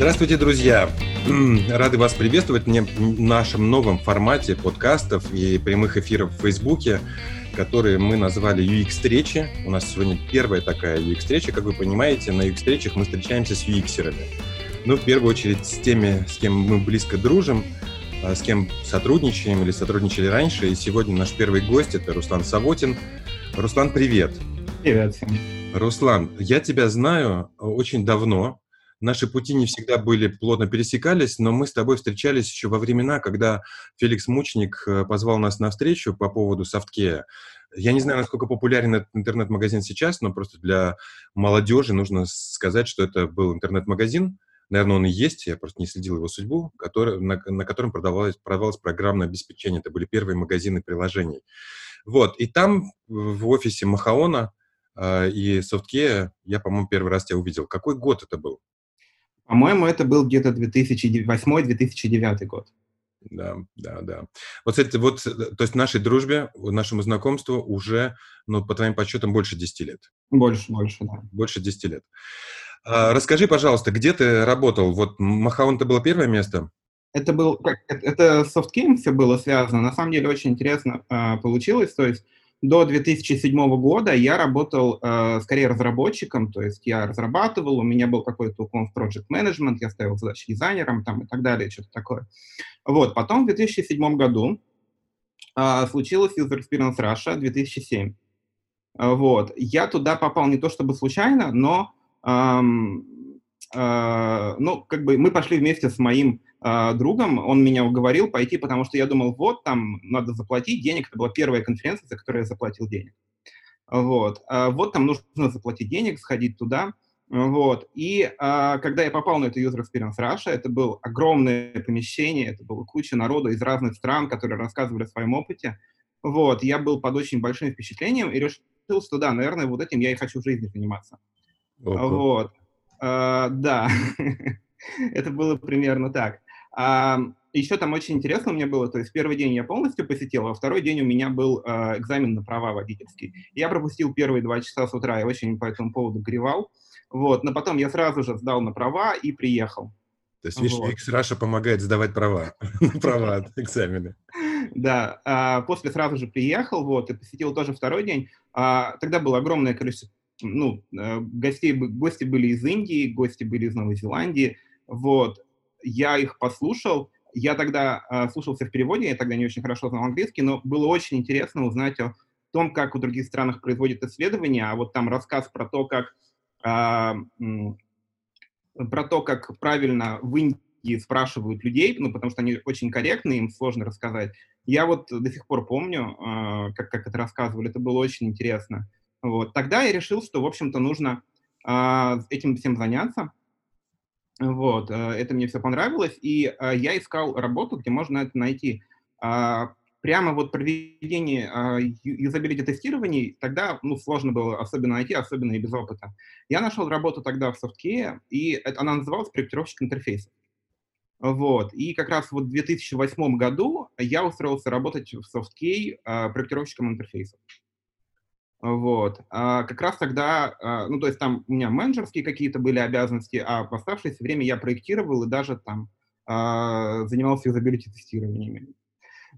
Здравствуйте, друзья! Рады вас приветствовать в нашем новом формате подкастов и прямых эфиров в Фейсбуке, которые мы назвали UX-встречи. У нас сегодня первая такая UX-встреча. Как вы понимаете, на UX-встречах мы встречаемся с UX-ерами. Ну, в первую очередь, с теми, с кем мы близко дружим, а, с кем сотрудничаем или сотрудничали раньше. И сегодня наш первый гость – это Руслан Савотин. Руслан, привет! Привет всем! Руслан, я тебя знаю очень давно, Наши пути не всегда были плотно пересекались, но мы с тобой встречались еще во времена, когда Феликс Мучник э, позвал нас на встречу по поводу софткея. Я не знаю, насколько популярен этот интернет-магазин сейчас, но просто для молодежи нужно сказать, что это был интернет-магазин. Наверное, он и есть, я просто не следил его судьбу, который, на, на котором продавалось, продавалось программное обеспечение. Это были первые магазины приложений. Вот, и там в офисе Махаона э, и Софткея я, по-моему, первый раз тебя увидел. Какой год это был? По-моему, это был где-то 2008-2009 год. Да, да, да. Вот, кстати, вот, э, то есть нашей дружбе, нашему знакомству уже, ну, по твоим подсчетам, больше 10 лет. Больше, больше, да. Больше 10 лет. А, расскажи, пожалуйста, где ты работал? Вот Махаон это было первое место? Это был, это, это софткейм все было связано. На самом деле очень интересно а, получилось. То есть до 2007 года я работал э, скорее разработчиком, то есть я разрабатывал, у меня был какой-то уклон в project management, я ставил задачи дизайнером там, и так далее, что-то такое. Вот, потом в 2007 году э, случилось User Experience Russia 2007. Вот, я туда попал не то чтобы случайно, но эм, э, ну, как бы мы пошли вместе с моим э, другом, он меня уговорил пойти, потому что я думал, вот, там надо заплатить денег, это была первая конференция, за которую я заплатил денег. Вот, э, вот там нужно заплатить денег, сходить туда, вот, и э, когда я попал на эту User Experience Russia, это было огромное помещение, это было куча народа из разных стран, которые рассказывали о своем опыте, вот, я был под очень большим впечатлением и решил, что да, наверное, вот этим я и хочу в жизни заниматься. Опа. Вот. Uh, да, это было примерно так. А, еще там очень интересно меня было, то есть первый день я полностью посетил, а второй день у меня был а, экзамен на права водительский. Я пропустил первые два часа с утра, я очень по этому поводу гревал. Вот, но потом я сразу же сдал на права и приехал. То есть, видишь, вот. Раша помогает сдавать права, права, экзамены. Да, а, после сразу же приехал, вот, и посетил тоже второй день. А, тогда было огромное количество, ну, э, гостей, гости были из Индии, гости были из Новой Зеландии, вот, я их послушал. Я тогда э, слушался в переводе, я тогда не очень хорошо знал английский, но было очень интересно узнать о том, как в других странах производят исследования, а вот там рассказ про то, как э, про то, как правильно в Индии спрашивают людей, ну, потому что они очень корректны, им сложно рассказать. Я вот до сих пор помню, э, как, как это рассказывали, это было очень интересно. Вот. Тогда я решил, что, в общем-то, нужно э, этим всем заняться. Вот, э, это мне все понравилось, и э, я искал работу, где можно это найти. А, прямо вот проведение а, юзабилити-тестирований тогда ну, сложно было особенно найти, особенно и без опыта. Я нашел работу тогда в софткее, и это, она называлась проектировщик интерфейсов. Вот. И как раз вот в 2008 году я устроился работать в софткей проектировщиком интерфейсов. Вот. А как раз тогда, а, ну, то есть там у меня менеджерские какие-то были обязанности, а в оставшееся время я проектировал и даже там а, занимался юзабилити-тестированиями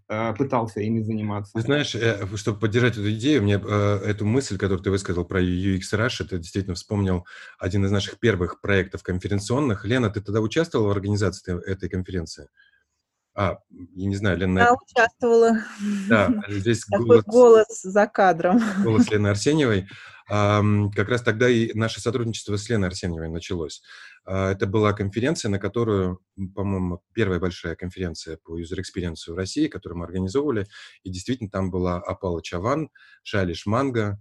а, пытался ими заниматься. Знаешь, э, чтобы поддержать эту идею, мне э, эту мысль, которую ты высказал про UX Rush, это действительно вспомнил один из наших первых проектов конференционных. Лена, ты тогда участвовала в организации этой конференции? А, я не знаю, Лена... Я участвовала. Да, здесь голос... голос за кадром. Голос Лены Арсеньевой. Как раз тогда и наше сотрудничество с Леной Арсеньевой началось. А, это была конференция, на которую, по-моему, первая большая конференция по user experience в России, которую мы организовывали. И действительно там была Апала Чаван, Шалиш Манга.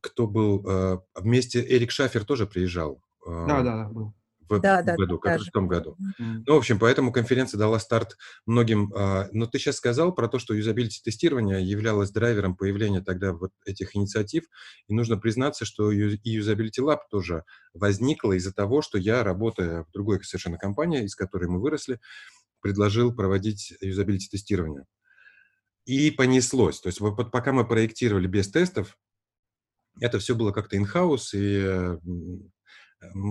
Кто был... А, вместе Эрик Шафер тоже приезжал. Да, да, да, был в да, да, году, как в том году. Mm-hmm. Ну, в общем, поэтому конференция дала старт многим. А, но ты сейчас сказал про то, что юзабилити-тестирование являлось драйвером появления тогда вот этих инициатив, и нужно признаться, что и Usability Lab тоже возникла из-за того, что я, работая в другой совершенно компании, из которой мы выросли, предложил проводить юзабилити-тестирование. И понеслось. То есть вот пока мы проектировали без тестов, это все было как-то in-house, и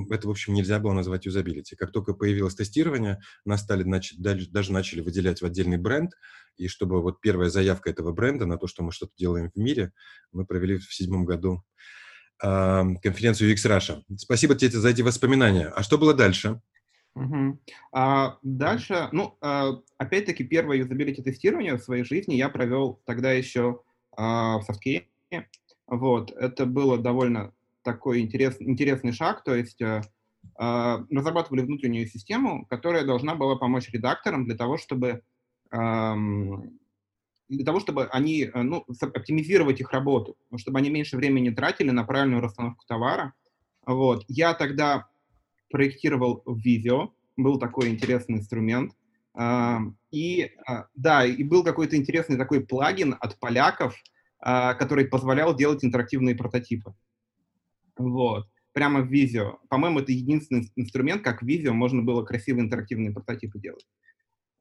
это, в общем, нельзя было назвать юзабилити. Как только появилось тестирование, нас стали, даже начали выделять в отдельный бренд, и чтобы вот первая заявка этого бренда на то, что мы что-то делаем в мире, мы провели в седьмом году э, конференцию UX Russia. Спасибо тебе за эти воспоминания. А что было дальше? Угу. А дальше, ну, а, опять-таки, первое юзабилити тестирование в своей жизни я провел тогда еще а, в Софткее. Вот, это было довольно такой интерес, интересный шаг, то есть э, э, разрабатывали внутреннюю систему, которая должна была помочь редакторам для того, чтобы э, для того, чтобы они, э, ну, оптимизировать их работу, чтобы они меньше времени тратили на правильную расстановку товара. Вот. Я тогда проектировал видео, был такой интересный инструмент. Э, и, да, и был какой-то интересный такой плагин от поляков, который позволял делать интерактивные прототипы. Вот. Прямо в видео. По-моему, это единственный инструмент, как в видео можно было красивые интерактивные прототипы делать.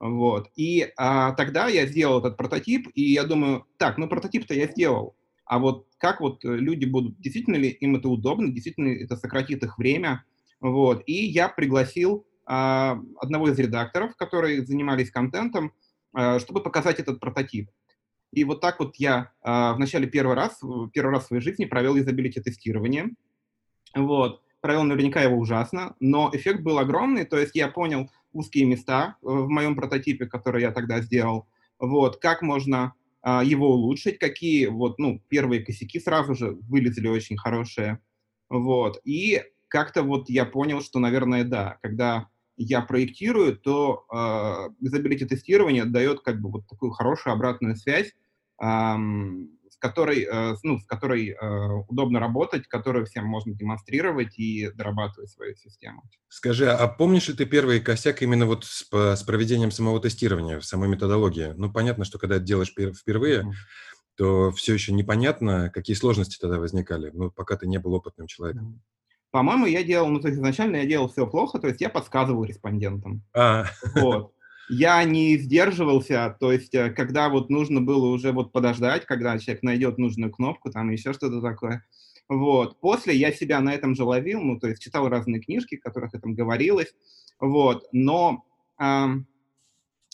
Вот. И а, тогда я сделал этот прототип, и я думаю, так, ну прототип-то я сделал. А вот как вот люди будут, действительно ли им это удобно, действительно это сократит их время. Вот. И я пригласил а, одного из редакторов, которые занимались контентом, а, чтобы показать этот прототип. И вот так вот я а, в начале первый раз, первый раз в своей жизни провел юзабилити тестирование. Вот. Провел наверняка его ужасно, но эффект был огромный, то есть я понял узкие места э, в моем прототипе, который я тогда сделал, вот, как можно а, его улучшить, какие вот, ну, первые косяки сразу же вылезли очень хорошие, вот, и как-то вот я понял, что, наверное, да, когда я проектирую, то э, юзабилити тестирование дает как бы вот такую хорошую обратную связь, эм, которой, э, ну, с которой э, удобно работать, которую всем можно демонстрировать и дорабатывать свою систему. Скажи, а помнишь ли ты первый косяк именно вот с, с проведением самого тестирования, самой методологии? Ну, понятно, что когда это делаешь впервые, mm-hmm. то все еще непонятно, какие сложности тогда возникали, ну, пока ты не был опытным человеком. По-моему, я делал, ну, то есть изначально я делал все плохо, то есть я подсказывал респондентам. А. Вот я не сдерживался, то есть э, когда вот нужно было уже вот подождать, когда человек найдет нужную кнопку, там еще что-то такое. Вот. После я себя на этом же ловил, ну, то есть читал разные книжки, в которых это говорилось, вот, но, э,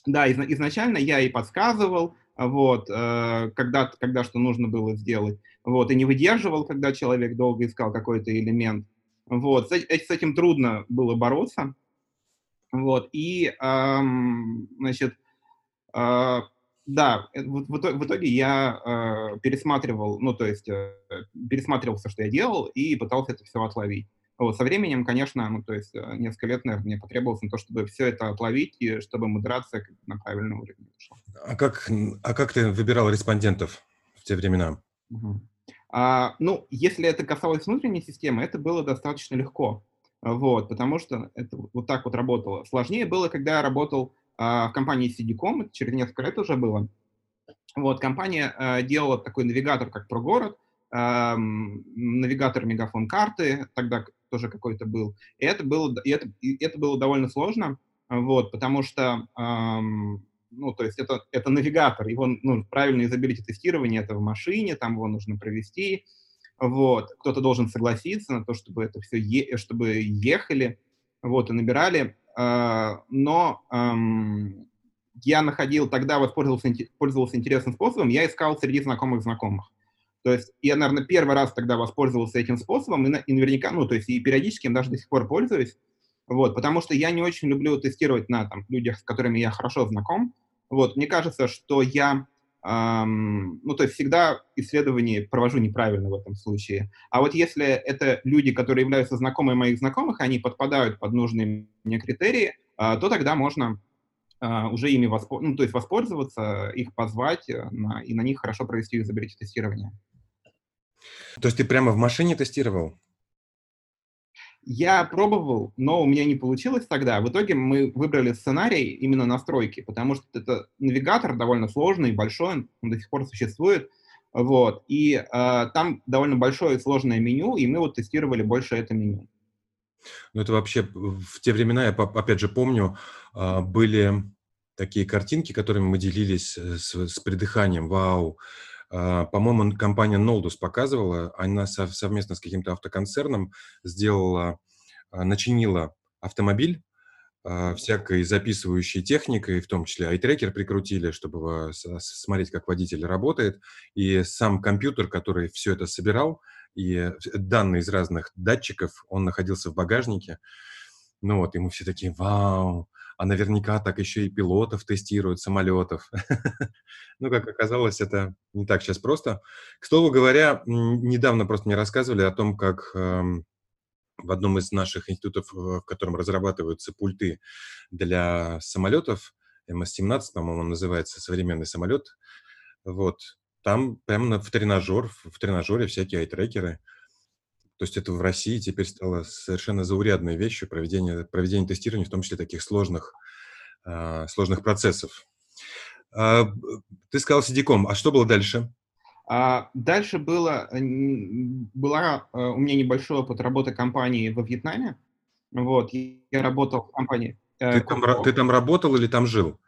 да, из, изначально я и подсказывал, вот, э, когда, когда что нужно было сделать, вот, и не выдерживал, когда человек долго искал какой-то элемент, вот, с, этим трудно было бороться, вот, и, эм, значит, э, да, в, в, итоге я э, пересматривал, ну, то есть э, пересматривал все, что я делал, и пытался это все отловить. Вот, со временем, конечно, ну, то есть э, несколько лет, наверное, мне потребовалось на то, чтобы все это отловить, и чтобы модерация на правильный уровень пошла. А как, а как ты выбирал респондентов в те времена? Угу. А, ну, если это касалось внутренней системы, это было достаточно легко. Вот, потому что это вот так вот работало. Сложнее было, когда я работал а, в компании CD.com, это через несколько лет уже было. Вот, компания а, делала такой навигатор, как ProGorod, а, навигатор мегафон карты, тогда тоже какой-то был. И это было, и это, и это было довольно сложно, вот, потому что, ну, то есть это, это навигатор, его, ну, правильно изобилить тестирование, это в машине, там его нужно провести, вот, кто-то должен согласиться на то, чтобы это все, е чтобы ехали, вот, и набирали, э, но эм, я находил, тогда воспользовался пользовался интересным способом, я искал среди знакомых знакомых. То есть я, наверное, первый раз тогда воспользовался этим способом, и, и наверняка, ну, то есть и периодически им даже до сих пор пользуюсь, вот, потому что я не очень люблю тестировать на там, людях, с которыми я хорошо знаком. Вот, мне кажется, что я ну, то есть всегда исследование провожу неправильно в этом случае. А вот если это люди, которые являются знакомыми моих знакомых, они подпадают под нужные мне критерии, а, то тогда можно а, уже ими воспо... ну, то есть воспользоваться, их позвать э, на... и на них хорошо провести юзабилити тестирование. То есть ты прямо в машине тестировал? Я пробовал, но у меня не получилось тогда. В итоге мы выбрали сценарий именно настройки, потому что это навигатор довольно сложный, большой, он до сих пор существует. Вот. И э, там довольно большое и сложное меню, и мы вот тестировали больше это меню. Ну, это вообще в те времена, я опять же помню, а, были такие картинки, которыми мы делились э, с, с придыханием. Вау! А, по-моему, компания Noldus показывала, она совместно с каким-то автоконцерном сделала начинила автомобиль всякой записывающей техникой, в том числе айтрекер прикрутили, чтобы смотреть, как водитель работает, и сам компьютер, который все это собирал, и данные из разных датчиков, он находился в багажнике. Ну вот, и мы все такие, вау, а наверняка так еще и пилотов тестируют, самолетов. ну, как оказалось, это не так сейчас просто. К слову говоря, недавно просто мне рассказывали о том, как эм, в одном из наших институтов, в котором разрабатываются пульты для самолетов, МС-17, по-моему, называется современный самолет, вот, там прямо в тренажер, в тренажере всякие айтрекеры. То есть это в России теперь стало совершенно заурядной вещью проведение, проведение тестирования, в том числе таких сложных, э, сложных процессов. Э, ты сказал сидиком, а что было дальше? А дальше было, была э, у меня небольшой опыт работы компании во Вьетнаме. Вот, я работал в компании. Э, ты, там, ты там работал или там жил?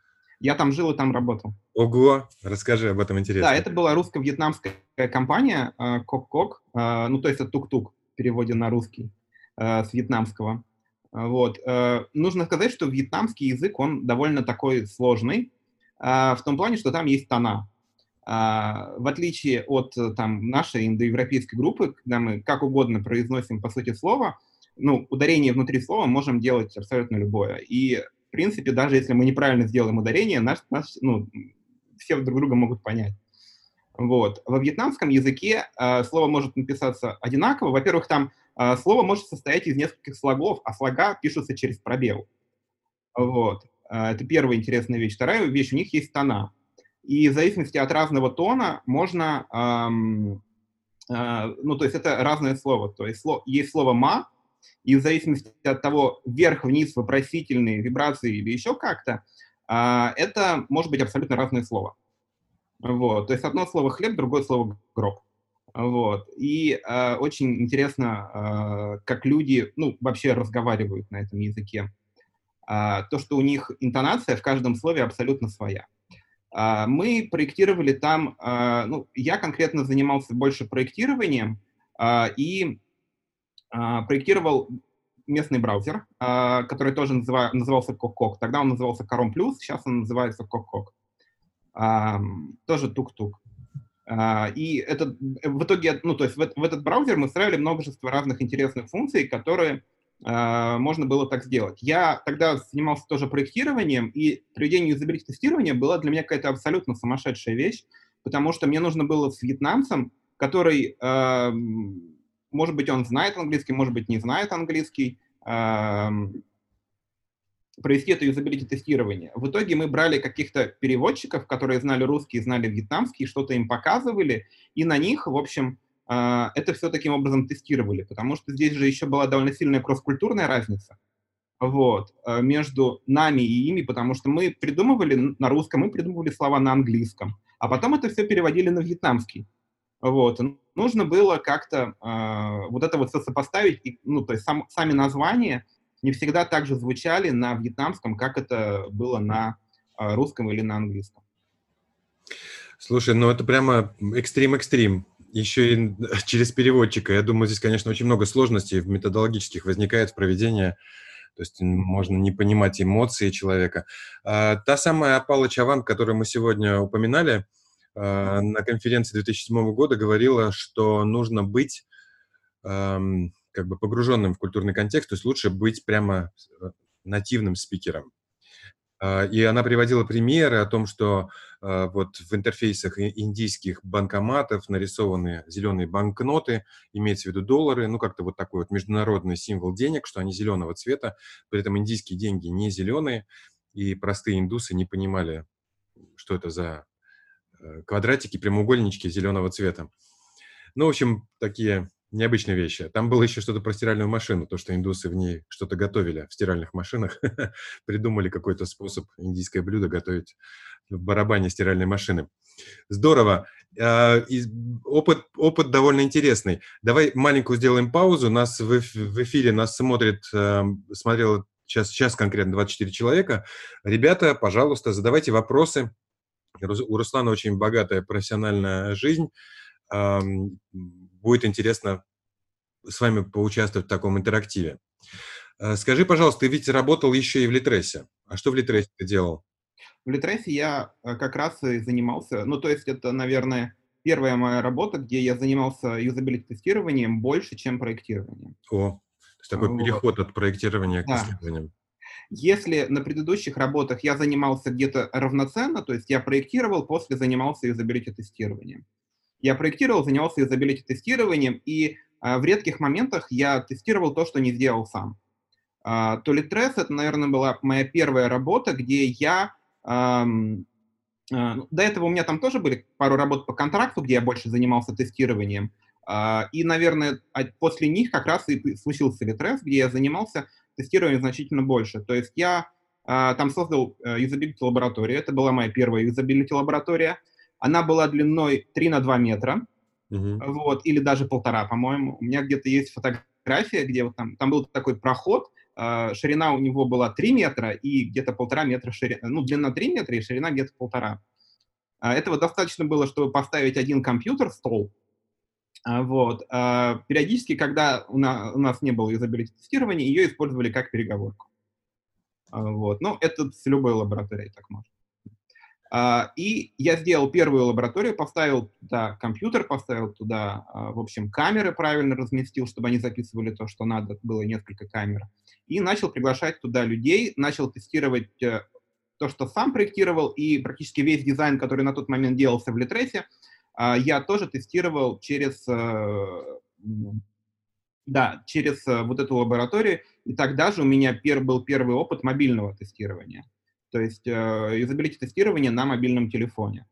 Я там жил и там работал. Ого, расскажи об этом интересно. Да, это была русско-вьетнамская компания Кок-Кок, э, э, ну то есть это тук-тук переводе на русский э, с вьетнамского. Вот. Нужно сказать, что вьетнамский язык, он довольно такой сложный, в том плане, что там есть тона. В отличие от там, нашей индоевропейской группы, когда мы как угодно произносим, по сути, слово, ну, ударение внутри слова можем делать абсолютно любое. И в принципе, даже если мы неправильно сделаем ударение, наш, наш, ну, все друг друга могут понять. Вот. Во вьетнамском языке э, слово может написаться одинаково. Во-первых, там э, слово может состоять из нескольких слогов, а слога пишутся через пробел. Вот. Э, это первая интересная вещь. Вторая вещь, у них есть тона. И в зависимости от разного тона можно... Эм, э, ну, то есть это разное слово. То есть сло, есть слово «ма», и в зависимости от того, вверх-вниз, вопросительные, вибрации или еще как-то, а, это может быть абсолютно разное слово. Вот. То есть одно слово «хлеб», другое слово «гроб». Вот. И э, очень интересно, э, как люди, ну, вообще разговаривают на этом языке. Э, то, что у них интонация в каждом слове абсолютно своя. Э, мы проектировали там, э, ну, я конкретно занимался больше проектированием, э, и а, проектировал местный браузер, а, который тоже называ, назывался Кокок. Тогда он назывался Chrome Plus, сейчас он называется Кокок. Тоже тук-тук. А, и это в итоге, ну, то есть в, в этот браузер мы встраивали множество разных интересных функций, которые можно было так сделать. Я тогда занимался тоже проектированием, и проведение юзабилити тестирования было для меня какая-то абсолютно сумасшедшая вещь, потому что мне нужно было с вьетнамцем, который может быть, он знает английский, может быть, не знает английский, провести это юзабилити тестирование. В итоге мы брали каких-то переводчиков, которые знали русский, знали вьетнамский, что-то им показывали, и на них, в общем, а, это все таким образом тестировали, потому что здесь же еще была довольно сильная кросс-культурная разница вот, а, между нами и ими, потому что мы придумывали на русском, мы придумывали слова на английском, а потом это все переводили на вьетнамский. Вот. Нужно было как-то э, вот это вот сопоставить, и, ну, то есть сам, сами названия не всегда так же звучали на вьетнамском, как это было на э, русском или на английском. Слушай, ну это прямо экстрим-экстрим. Еще и через переводчика. Я думаю, здесь, конечно, очень много сложностей методологических возникает в проведении то есть можно не понимать эмоции человека. А, та самая Апала Чаван, которую мы сегодня упоминали, Э, на конференции 2007 года говорила, что нужно быть эм, как бы погруженным в культурный контекст, то есть лучше быть прямо э, нативным спикером. Э, и она приводила примеры о том, что вот в интерфейсах индийских банкоматов нарисованы зеленые банкноты, имеется в виду доллары, ну как-то вот такой вот международный символ денег, что они зеленого цвета, при этом индийские деньги не зеленые, и простые индусы не понимали, что это за Э, квадратики, прямоугольнички зеленого цвета. Ну, в общем, такие необычные вещи. Там было еще что-то про стиральную машину, то, что индусы в ней что-то готовили в стиральных машинах, придумали какой-то способ индийское блюдо готовить в барабане стиральной машины. Здорово. А, опыт, опыт довольно интересный. Давай маленькую сделаем паузу. Нас в, в эфире нас смотрит, эм, смотрел сейчас, сейчас конкретно 24 человека. Ребята, пожалуйста, задавайте вопросы у Руслана очень богатая профессиональная жизнь. Будет интересно с вами поучаствовать в таком интерактиве. Э, скажи, пожалуйста, ты ведь работал еще и в Литресе. А что в Литресе ты делал? В Литресе я э, как раз и занимался, ну, то есть это, наверное, первая моя работа, где я занимался юзабилити-тестированием больше, чем проектированием. О, то есть такой вот. переход от проектирования да. к исследованиям. Если на предыдущих работах я занимался где-то равноценно, то есть я проектировал, после занимался юзабилити-тестированием. Я проектировал, занимался юзабилити-тестированием, и а, в редких моментах я тестировал то, что не сделал сам. Uh, Толитрес — это, наверное, была моя первая работа, где я... Um, uh, до этого у меня там тоже были пару работ по контракту, где я больше занимался тестированием. И, наверное, после них как раз и случился Литрес, где я занимался тестированием значительно больше. То есть я там создал юзабилити лабораторию. Это была моя первая юзабилити лаборатория. Она была длиной 3 на 2 метра, uh-huh. вот, или даже полтора, по-моему. У меня где-то есть фотография, где вот там, там был такой проход, а, ширина у него была 3 метра и где-то полтора метра ширина, ну, длина 3 метра и ширина где-то полтора. А, этого достаточно было, чтобы поставить один компьютер, стол. А, вот. Периодически, когда у нас, у нас не было юзабилити тестирования, ее использовали как переговорку. Вот. Ну, это с любой лабораторией так можно. Uh, и я сделал первую лабораторию, поставил туда компьютер, поставил туда, uh, в общем, камеры правильно разместил, чтобы они записывали то, что надо, было несколько камер. И начал приглашать туда людей, начал тестировать uh, то, что сам проектировал, и практически весь дизайн, который на тот момент делался в Литресе, я тоже тестировал через, да, через вот эту лабораторию, и тогда же у меня пер, был первый опыт мобильного тестирования то есть э, юзабилити-тестирование на мобильном телефоне.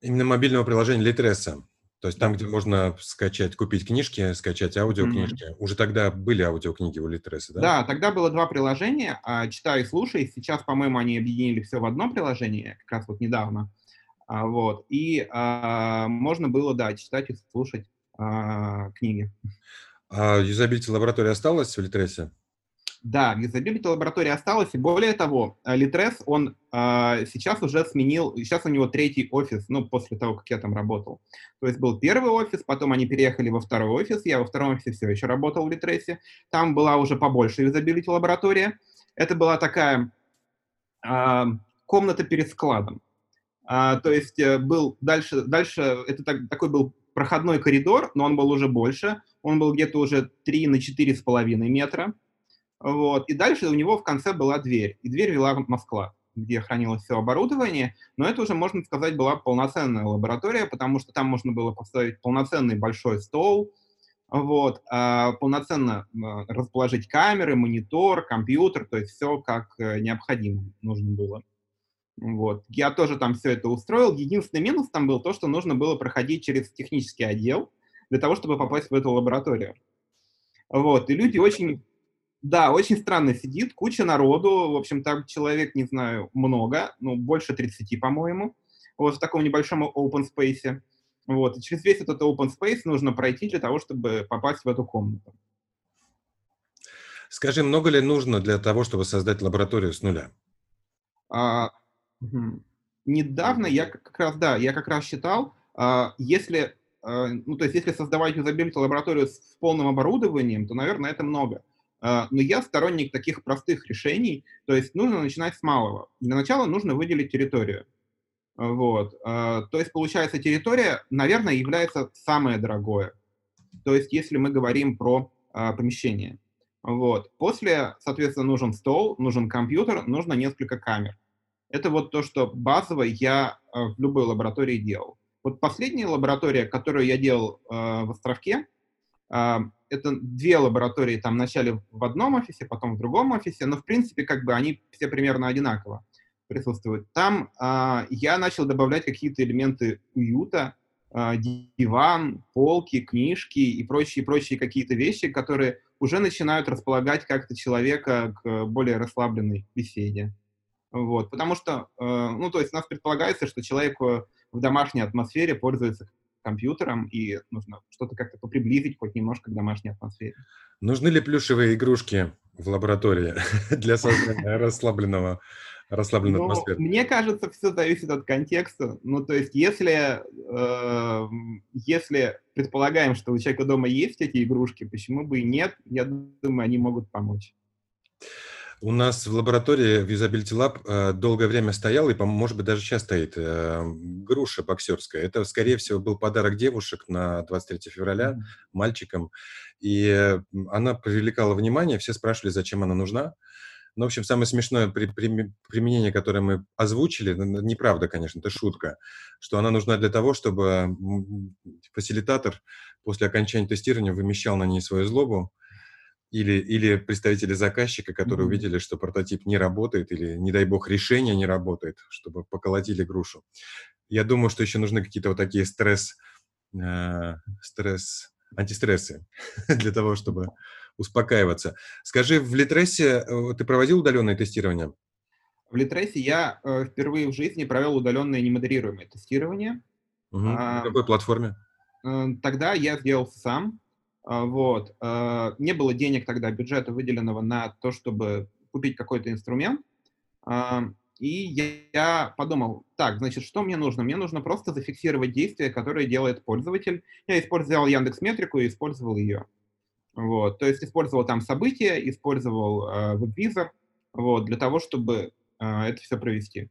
Именно мобильного приложения Литреса. То есть там, где можно скачать, купить книжки, скачать аудиокнижки. Mm-hmm. Уже тогда были аудиокниги у Литреса, да? Да, тогда было два приложения, а, «Читай и слушай». Сейчас, по-моему, они объединили все в одно приложение, как раз вот недавно. А, вот. И а, можно было, да, читать и слушать а, книги. А юзабилити лаборатория осталась в Литресе? Да, юзабилити лаборатория осталась, и более того, Литрес, он э, сейчас уже сменил, сейчас у него третий офис, ну, после того, как я там работал. То есть был первый офис, потом они переехали во второй офис, я во втором офисе все еще работал в Литресе, там была уже побольше юзабилити лаборатория. Это была такая э, комната перед складом. Uh, то есть uh, был дальше, дальше это так, такой был проходной коридор, но он был уже больше, он был где-то уже 3 на 4,5 метра. Вот. И дальше у него в конце была дверь. И дверь вела Москва, где хранилось все оборудование. Но это уже, можно сказать, была полноценная лаборатория, потому что там можно было поставить полноценный большой стол, вот, а, полноценно а, расположить камеры, монитор, компьютер, то есть все как э, необходимо нужно было. Вот. Я тоже там все это устроил. Единственный минус там был то, что нужно было проходить через технический отдел для того, чтобы попасть в эту лабораторию. Вот. И люди очень да, очень странно сидит, куча народу, в общем, там человек, не знаю, много, ну, больше 30, по-моему, вот в таком небольшом open space. Вот, и через весь этот open space нужно пройти для того, чтобы попасть в эту комнату. Скажи, много ли нужно для того, чтобы создать лабораторию с нуля? А, недавно я как раз, да, я как раз считал, а, если, а, ну, то есть если создавать юзабилити лабораторию с полным оборудованием, то, наверное, это много. А, но я сторонник таких простых решений, то есть нужно начинать с малого. Для начала нужно выделить территорию. Вот. А, то есть, получается, территория, наверное, является самое дорогое. То есть, если мы говорим про а, помещение. Вот. После, соответственно, нужен стол, нужен компьютер, нужно несколько камер. Это вот то, что базово я в любой лаборатории делал. Вот последняя лаборатория, которую я делал в Островке, это две лаборатории, там вначале в одном офисе, потом в другом офисе, но в принципе как бы они все примерно одинаково присутствуют. Там э, я начал добавлять какие-то элементы уюта, э, диван, полки, книжки и прочие-прочие какие-то вещи, которые уже начинают располагать как-то человека к более расслабленной беседе. Вот, потому что, э, ну, то есть у нас предполагается, что человек в домашней атмосфере пользуется компьютером, и нужно что-то как-то поприблизить хоть немножко к домашней атмосфере. Нужны ли плюшевые игрушки в лаборатории для создания расслабленного расслабленной Ну, атмосферы? мне кажется, все зависит от контекста. Ну, то есть, если, эм, если предполагаем, что у человека дома есть эти игрушки, почему бы и нет? Я думаю, они могут помочь. У нас в лаборатории в Usability Lab э, долгое время стоял, и, может быть, даже сейчас стоит, э, груша боксерская. Это, скорее всего, был подарок девушек на 23 февраля мальчикам. И она привлекала внимание, все спрашивали, зачем она нужна. Ну, в общем, самое смешное при- прими- применение, которое мы озвучили, неправда, конечно, это шутка, что она нужна для того, чтобы фасилитатор после окончания тестирования вымещал на ней свою злобу, или, или представители заказчика, которые Мгм. увидели, что прототип не работает, или, не дай бог, решение не работает, чтобы поколотили грушу. Я думаю, что еще нужны какие-то вот такие стресс, э, стресс, антистрессы для того, чтобы успокаиваться. Скажи, в Литресе э, ты проводил удаленное тестирование? В Литресе я э, впервые в жизни провел удаленное немодерируемое тестирование. Мгм. А, На какой платформе? Э, Тогда я сделал сам. А, Вот. Э, Не было денег тогда, бюджета выделенного на то, чтобы купить какой-то инструмент. А, И я- подумал, так, значит, что мне нужно? Мне нужно просто зафиксировать действия, которые делает пользователь. Я использовал Яндекс Метрику и использовал ее. Вот. То есть использовал там события, использовал э, WebVisor, вот, для того, чтобы э, это все провести.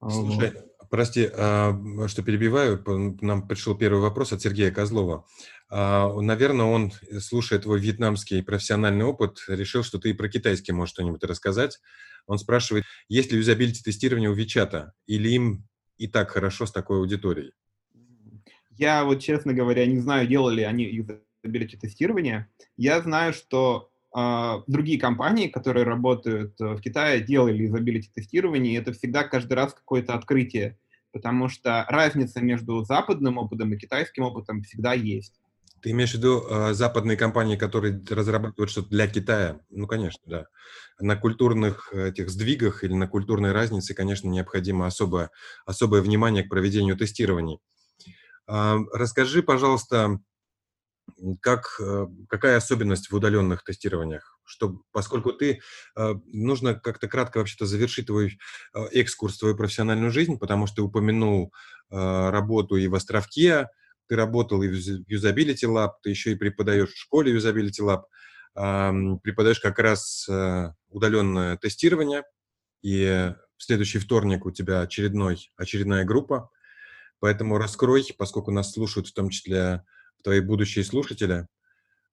Слушай, Вот. Прости, а, что перебиваю. Нам пришел первый вопрос от Сергея Козлова. А, Наверное, он, э, слушая твой вьетнамский профессиональный опыт, решил, что ты и про китайский можешь что-нибудь рассказать. Он спрашивает, есть ли юзабилити тестирование у Вичата, или им и так хорошо с такой аудиторией? Я вот, честно говоря, не знаю, делали ли они юзабилити тестирование. Я знаю, что другие компании, которые работают э, в Китае, делали юзабилити тестирование, и это всегда каждый раз какое-то открытие, потому что разница между западным опытом и китайским опытом всегда есть. Ты имеешь в виду а, западные компании, которые разрабатывают что-то для Китая? Ну, конечно, да. На культурных этих сдвигах или на культурной разнице, конечно, необходимо особое, особое внимание к проведению тестирований. А, Расскажи, пожалуйста, как, э, какая особенность в удаленных тестированиях? Что, поскольку ты, э, нужно как-то кратко вообще-то завершить твой э, экскурс твою профессиональную жизнь, потому что ты упомянул работу и в Островке, ты работал и в Usability Lab, ты еще и преподаешь в школе Usability Lab, преподаешь как раз удаленное тестирование, и в следующий вторник у тебя очередной, очередная группа, поэтому раскрой, поскольку нас слушают в том числе твои будущие слушатели,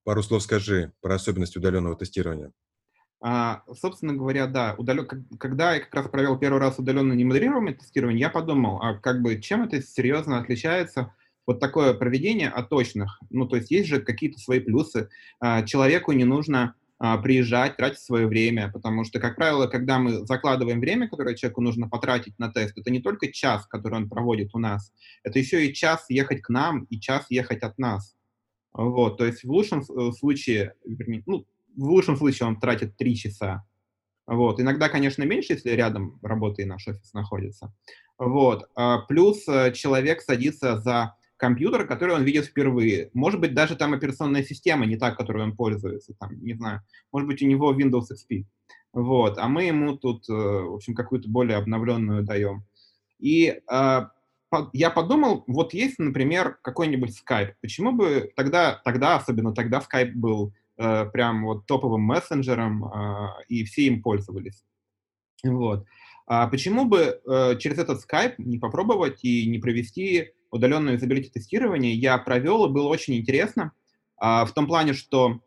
пару слов скажи про особенности удаленного тестирования. А, собственно говоря, да, как- когда я как раз провел первый раз удаленное немодерируемое тестирование, я подумал, а как бы чем это серьезно отличается вот такое проведение от точных? Ну, то есть есть же какие-то свои плюсы. А, человеку не нужно приезжать, тратить свое время, потому что, как правило, когда мы закладываем время, которое человеку нужно потратить на тест, это не только час, который он проводит у нас, это еще и час ехать к нам и час ехать от нас. Вот, то есть в лучшем э, случае, вернее, ну, в лучшем случае он тратит 3 часа. Вот. Иногда, конечно, меньше, если рядом работа и наш офис находится. Вот. А, Плюс э, человек садится за компьютер, который он видит впервые. Может быть, даже там операционная система не та, которой он пользуется. Там, не знаю, может быть, у него Windows XP. Вот. А мы ему тут, э, в общем, какую-то более обновленную даем. И а, я подумал, вот есть, например, какой-нибудь Skype. Почему бы тогда, тогда, особенно тогда Skype был э, прям вот топовым мессенджером, а, и все им пользовались. Вот. А почему бы э, через этот Skype не попробовать и не провести удаленное юзабилити тестирование? Я провел, и было очень интересно, а, в том плане, что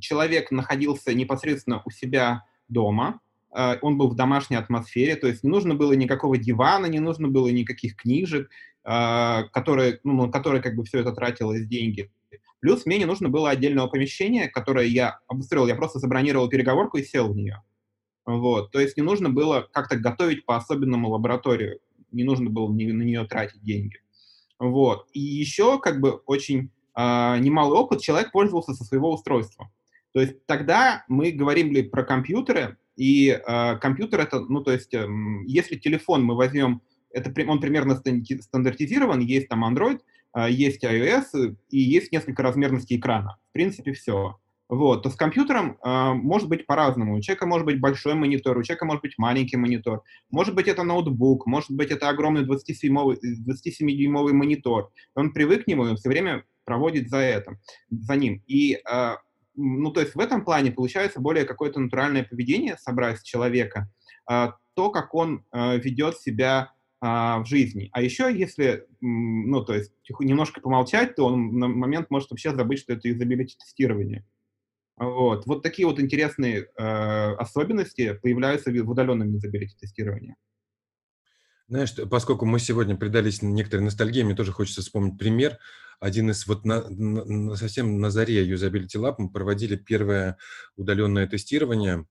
человек находился непосредственно у себя дома, а, он был в домашней атмосфере, то есть не нужно было никакого дивана, не нужно было никаких книжек, а, которые, ну, на которые как бы все это тратилось деньги. Плюс мне не нужно было отдельного помещения, которое я обустроил, я просто забронировал переговорку и сел в нее. Вот. То есть не нужно было как-то готовить по-особенному лабораторию, не нужно было на нее тратить деньги. Вот. И еще как бы очень а, немалый опыт, человек пользовался со своего устройства. То есть тогда мы говорили про компьютеры, и а, компьютер это, ну то есть эм, если телефон мы возьмем, это, он примерно стандартизирован, есть там Android, а, есть iOS и есть несколько размерностей экрана. В принципе, все. Вот, то с компьютером э, может быть по-разному. У человека может быть большой монитор, у человека может быть маленький монитор, может быть это ноутбук, может быть это огромный 27-дюймовый 27 монитор. Он привык к нему, и все время проводит за, этим, за ним. И, э, ну, то есть в этом плане получается более какое-то натуральное поведение собрать человека, э, то, как он э, ведет себя в жизни. А еще, если, ну, то есть немножко помолчать, то он на момент может вообще забыть, что это юзабилити тестирование. Вот. вот такие вот интересные э, особенности появляются в удаленном юзабилити тестировании. Знаешь, поскольку мы сегодня предались некоторой ностальгии, мне тоже хочется вспомнить пример. Один из вот на, на, совсем на заре Usability Lab мы проводили первое удаленное тестирование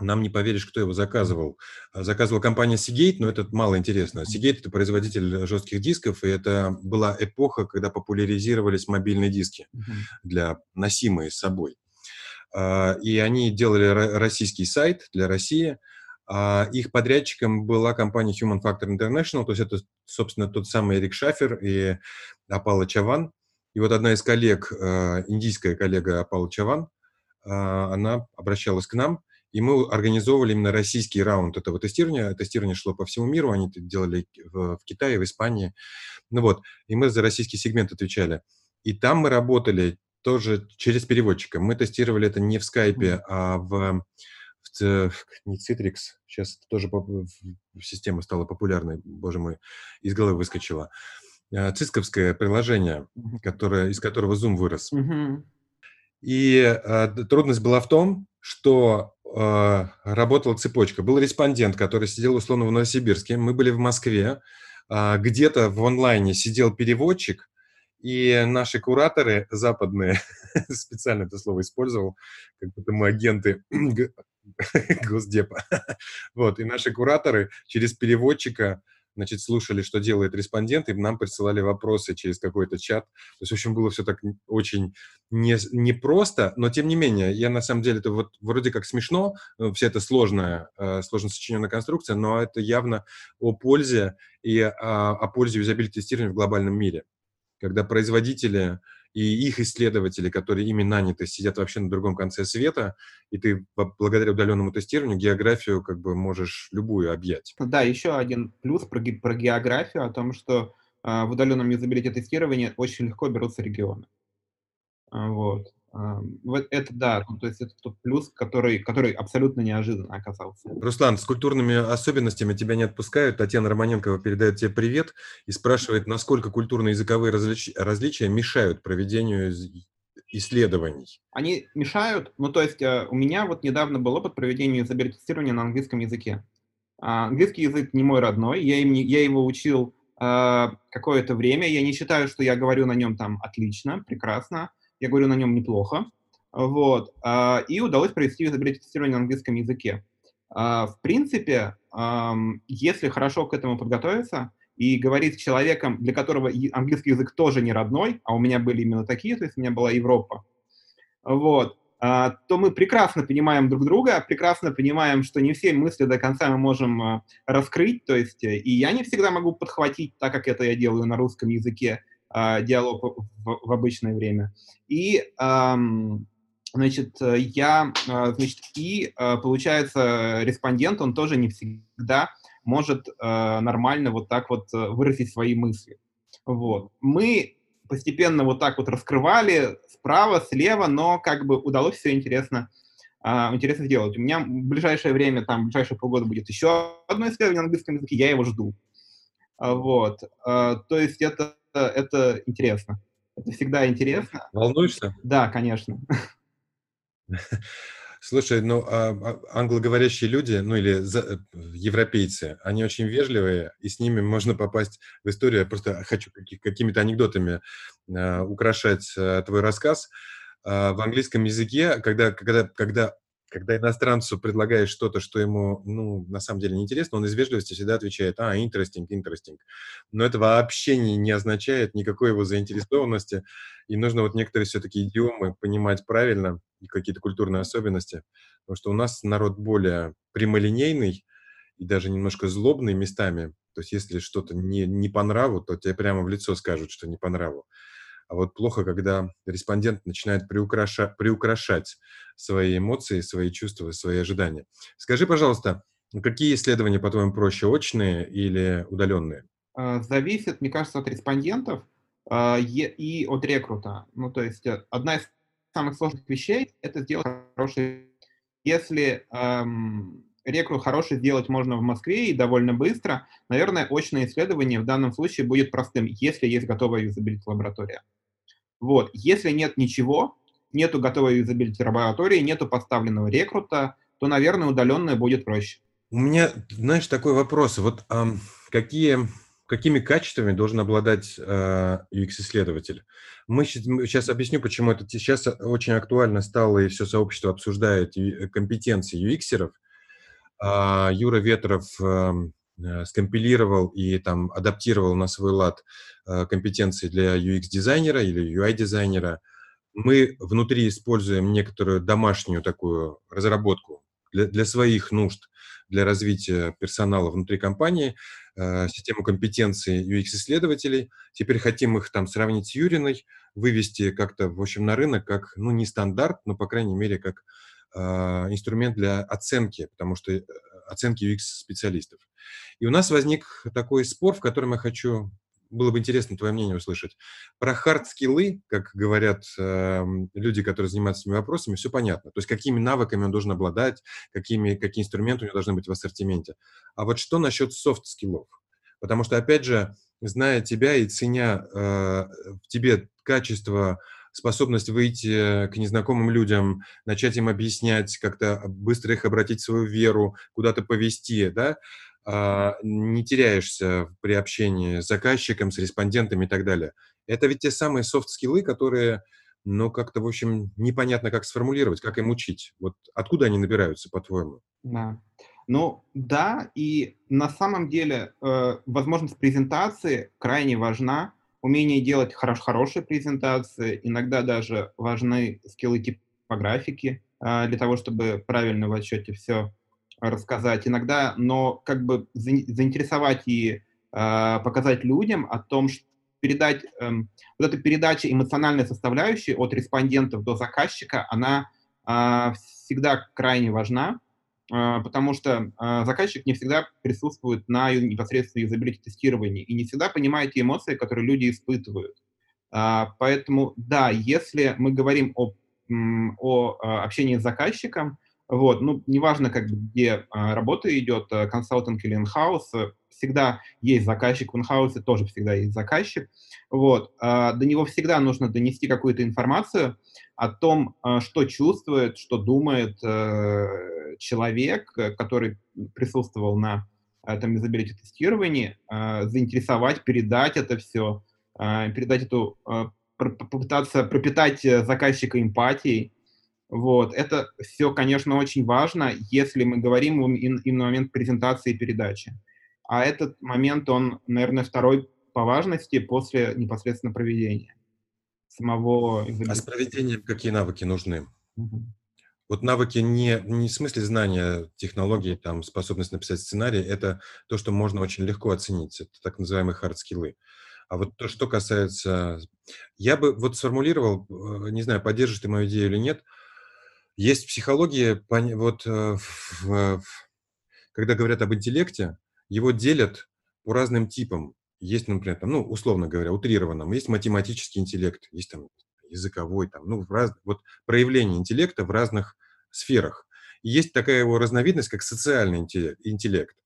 нам не поверишь, кто его заказывал. А, заказывала компания Seagate, но это мало интересно. Seagate – это производитель жестких дисков, и это была эпоха, когда популяризировались мобильные диски для носимые с собой. А, и они делали российский сайт для России. А, их подрядчиком была компания Human Factor International, то есть это, собственно, тот самый Эрик Шафер и Апала Чаван. И вот одна из коллег, индийская коллега Апала Чаван, она обращалась к нам – и мы организовывали именно российский раунд этого тестирования. Тестирование шло по всему миру, они это делали в, в Китае, в Испании. Ну вот, и мы за российский сегмент отвечали. И там мы работали тоже через переводчика. Мы тестировали это не в скайпе, а в, в не Citrix, сейчас это тоже система стала популярной, боже мой, из головы выскочила. Э, цисковское приложение, которое, из которого Zoom вырос. И э, трудность была в том, что э, работала цепочка. Был респондент, который сидел условно в Новосибирске. Мы были в Москве. Э, где-то в онлайне сидел переводчик, и наши кураторы западные, специально это слово использовал, как будто мы агенты Госдепа. вот, и наши кураторы через переводчика значит, слушали, что делает респондент, и нам присылали вопросы через какой-то чат. То есть, в общем, было все так очень не, не просто, но тем не менее, я на самом деле, это вот вроде как смешно, э, вся эта сложная, э, сложно сочиненная конструкция, но это явно о пользе и о, о пользе юзабилити-тестирования в глобальном мире. Когда производители и их исследователи, которые ими наняты, сидят вообще на другом конце света, и ты благодаря удаленному тестированию географию как бы можешь любую объять. Да, еще один плюс про, про географию, о том, что э, в удаленном юзабилити тестировании очень легко берутся регионы. Вот. Вот это да, ну, то есть это тот плюс, который, который абсолютно неожиданно оказался. Руслан, с культурными особенностями тебя не отпускают. Татьяна Романенкова передает тебе привет и спрашивает, насколько культурно-языковые различ... различия мешают проведению исследований. Они мешают, ну то есть э, у меня вот недавно был опыт проведения изобретирования на английском языке. А, английский язык не мой родной, я, им, я его учил э, какое-то время, я не считаю, что я говорю на нем там отлично, прекрасно, я говорю на нем неплохо, вот, а, и удалось провести изобретение на английском языке. А, в принципе, если хорошо к этому подготовиться и говорить с человеком, для которого английский язык тоже не родной, а у меня были именно такие, то есть у меня была Европа, вот, а, то мы прекрасно понимаем друг друга, прекрасно понимаем, что не все мысли до конца мы можем раскрыть, то есть и я не всегда могу подхватить, так как это я делаю на русском языке, а, диалог в, в обычное время. И, значит, я, а, значит, и, а, получается, респондент, он тоже не всегда может нормально вот так вот выразить свои мысли. Вот. Мы постепенно вот так вот раскрывали справа, слева, но как бы удалось все интересно, интересно сделать. У меня в ближайшее время, там, в ближайшие полгода будет еще одно исследование на английском языке, я его жду. Вот. То есть это это интересно. Это всегда интересно. Волнуешься? Да, конечно. Слушай, ну, а, а, англоговорящие люди, ну, или за, э, европейцы, они очень вежливые, и с ними можно попасть в историю. Я просто хочу какими-то анекдотами а, украшать а, твой рассказ. А, в английском языке, когда, когда, когда когда иностранцу предлагаешь что-то, что ему, ну, на самом деле неинтересно, он из вежливости всегда отвечает, а, interesting, interesting. Но это вообще не, не означает никакой его заинтересованности, и нужно вот некоторые все-таки идиомы понимать правильно, и какие-то культурные особенности, потому что у нас народ более прямолинейный и даже немножко злобный местами, то есть если что-то не, не по нраву, то тебе прямо в лицо скажут, что не по нраву. А вот плохо, когда респондент начинает приукраша, приукрашать свои эмоции, свои чувства, свои ожидания. Скажи, пожалуйста, какие исследования, по-твоему, проще, очные или удаленные? А, зависит, мне кажется, от респондентов а, и от рекрута. Ну, то есть э, одна из самых сложных вещей – это сделать хороший... Если эм, рекрут хороший сделать можно в Москве и довольно быстро, наверное, очное исследование в данном случае будет простым, если есть готовая юзабилити лаборатория. Вот. Если нет ничего, нету готовой юзабилити лаборатории, нету поставленного рекрута, то, наверное, удаленное будет проще. У меня, знаешь, такой вопрос. Вот эм, какие какими качествами должен обладать э, UX-исследователь. Мы сейчас объясню, почему это сейчас очень актуально стало, и все сообщество обсуждает компетенции UX-еров. А, Юра Ветров эм, скомпилировал и там адаптировал на свой лад э, компетенции для UX-дизайнера или UI-дизайнера. Мы внутри используем некоторую домашнюю такую разработку для, для своих нужд, для развития персонала внутри компании, э, систему компетенций UX-исследователей. Теперь хотим их там сравнить с Юриной, вывести как-то, в общем, на рынок как, ну, не стандарт, но, по крайней мере, как а, инструмент для оценки, потому что э, оценки UX-специалистов. И у нас возник такой спор, в котором я хочу, было бы интересно твое мнение услышать. Про хард-скиллы, как говорят э, люди, которые занимаются этими вопросами, все понятно. То есть какими навыками он должен обладать, какими, какие инструменты у него должны быть в ассортименте. А вот что насчет софт-скиллов? Потому что, опять же, зная тебя и ценя э, в тебе качество способность выйти к незнакомым людям, начать им объяснять, как-то быстро их обратить в свою веру, куда-то повести, да, а, не теряешься при общении с заказчиком, с респондентами и так далее. Это ведь те самые софт-скиллы, которые, ну, как-то, в общем, непонятно, как сформулировать, как им учить. Вот откуда они набираются, по-твоему? Да. Ну, да, и на самом деле э, возможность презентации крайне важна, умение делать хорош хорошие презентации, иногда даже важны скиллы типографики э, для того, чтобы правильно в отчете все рассказать. Иногда, но как бы заинтересовать и э, показать людям о том, что передать, э, вот эта передача эмоциональной составляющей от респондентов до заказчика, она э, всегда крайне важна. А, потому что а, заказчик не всегда присутствует на непосредственно юзабилити-тестировании и не всегда понимает те эмоции, которые люди испытывают. А, поэтому, да, если мы говорим о, о общении с заказчиком, вот, ну, неважно, как, где работа идет, консалтинг или инхаус, всегда есть заказчик, в инхаусе тоже всегда есть заказчик, вот, до него всегда нужно донести какую-то информацию о том, что чувствует, что думает э, человек, э, который присутствовал на этом юзабилити тестировании, э, заинтересовать, передать это все, э, передать эту, попытаться пропитать заказчика эмпатией. Вот. Это все, конечно, очень важно, если мы говорим им, им на момент презентации и передачи. А этот момент, он, наверное, второй по важности после непосредственно проведения самого... А с проведением какие навыки нужны? Угу. Вот навыки не, не в смысле знания технологий, там, способность написать сценарий, это то, что можно очень легко оценить. Это так называемые хард-скиллы. А вот то, что касается... Я бы вот сформулировал, э, не знаю, поддержишь ты мою идею или нет, есть в психологии, вот э, в, когда говорят об интеллекте, его делят по разным типам. Есть, например, там, ну, условно говоря, утрированном, есть математический интеллект, есть там языковой, там, ну, раз, вот проявление интеллекта в разных сферах. И есть такая его разновидность, как социальный интеллект.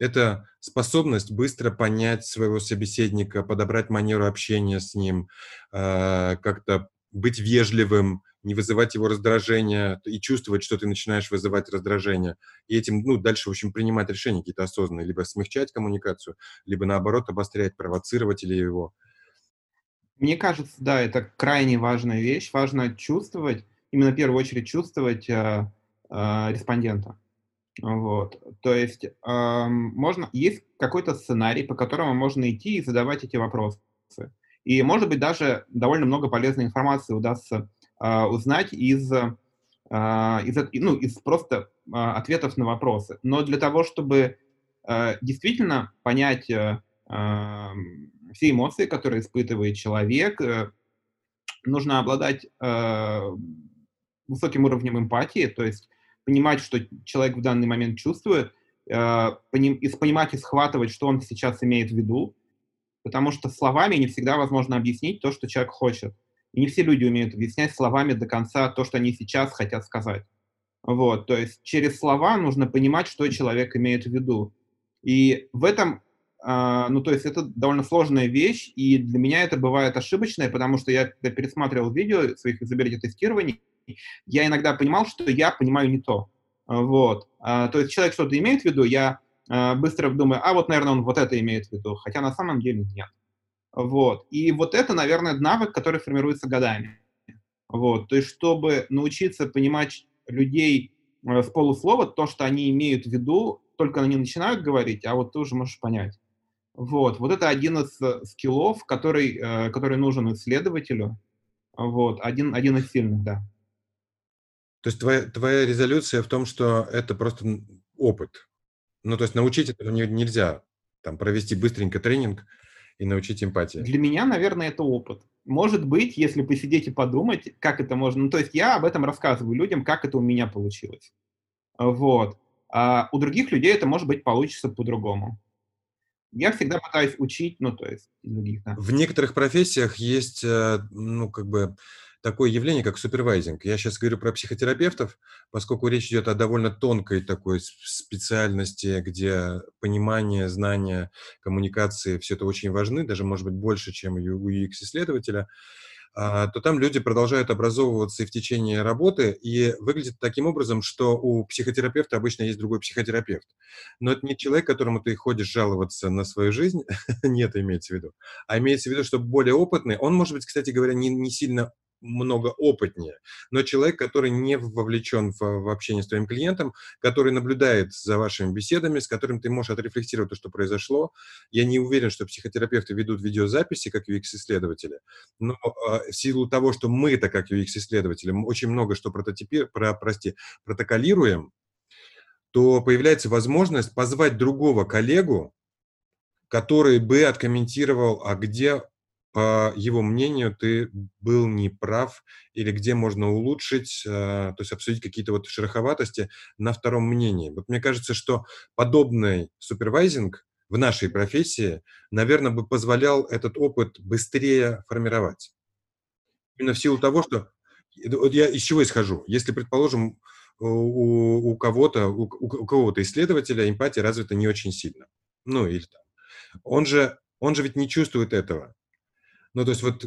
Это способность быстро понять своего собеседника, подобрать манеру общения с ним, э, как-то быть вежливым, не вызывать его раздражения и чувствовать, что ты начинаешь вызывать раздражение. И этим, ну, дальше, в общем, принимать решения какие-то осознанные, либо смягчать коммуникацию, либо, наоборот, обострять, провоцировать или его. Мне кажется, да, это крайне важная вещь. Важно чувствовать, именно в первую очередь чувствовать э, э, респондента. Вот. То есть э, можно, есть какой-то сценарий, по которому можно идти и задавать эти вопросы. И, может быть, даже довольно много полезной информации удастся узнать из, э, из, ну, из просто э, ответов на вопросы. Но для того, чтобы действительно понять э, все эмоции, которые испытывает человек, э, нужно обладать э, высоким уровнем эмпатии, то есть понимать, что человек в данный момент чувствует, и понимать и схватывать, что он сейчас имеет в виду, потому что словами не всегда возможно объяснить то, что человек хочет. И не все люди умеют объяснять словами до конца то, что они сейчас хотят сказать. Вот, то есть через слова нужно понимать, что человек имеет в виду. И в этом, э, ну, то есть это довольно сложная вещь, и для меня это бывает ошибочное, потому что я, пересматривал видео своих изобретений тестирований, я иногда понимал, что я понимаю не то. Вот. А, то есть человек что-то имеет в виду, я а, быстро думаю, а вот, наверное, он вот это имеет в виду, хотя на самом деле нет. Вот. И вот это, наверное, навык, который формируется годами. Вот. То есть, чтобы научиться понимать людей э, с полуслова, то, что они имеют в виду, только они начинают говорить, а вот ты уже можешь понять. Вот. Вот это один из э, скиллов, который, э, который нужен исследователю. Вот. Один, один из сильных, да. То есть твоя, твоя резолюция в том, что это просто опыт. Ну, то есть научить это нельзя. Там провести быстренько тренинг и научить эмпатии. Для меня, наверное, это опыт. Может быть, если посидеть и подумать, как это можно... Ну, то есть я об этом рассказываю людям, как это у меня получилось. Вот. А у других людей это, может быть, получится по-другому. Я всегда пытаюсь учить, ну, то есть других, да. В некоторых профессиях есть, э, ну, как бы такое явление, как супервайзинг. Я сейчас говорю про психотерапевтов, поскольку речь идет о довольно тонкой такой специальности, где понимание, знания, коммуникации, все это очень важны, даже, может быть, больше, чем у UX-исследователя а, то там люди продолжают образовываться и в течение работы, и выглядит таким образом, что у психотерапевта обычно есть другой психотерапевт. Но это не человек, которому ты ходишь жаловаться на свою жизнь, нет, имеется в виду, а имеется в виду, что более опытный, он, может быть, кстати говоря, не, не сильно много опытнее, но человек, который не вовлечен в, в общение с твоим клиентом, который наблюдает за вашими беседами, с которым ты можешь отрефлексировать то, что произошло. Я не уверен, что психотерапевты ведут видеозаписи, как UX-исследователи, но э, в силу того, что мы-то, как UX-исследователи, очень много что прототипи, про, прости, протоколируем, то появляется возможность позвать другого коллегу, который бы откомментировал, а где по его мнению, ты был неправ или где можно улучшить, а, то есть обсудить какие-то вот шероховатости на втором мнении. Вот мне кажется, что подобный супервайзинг в нашей профессии, наверное, бы позволял этот опыт быстрее формировать. Именно в силу того, что... Я из чего исхожу? Если, предположим, у, у кого-то, у, у кого-то исследователя эмпатия развита не очень сильно. Ну, или там. Он же, он же ведь не чувствует этого. Ну, то есть вот,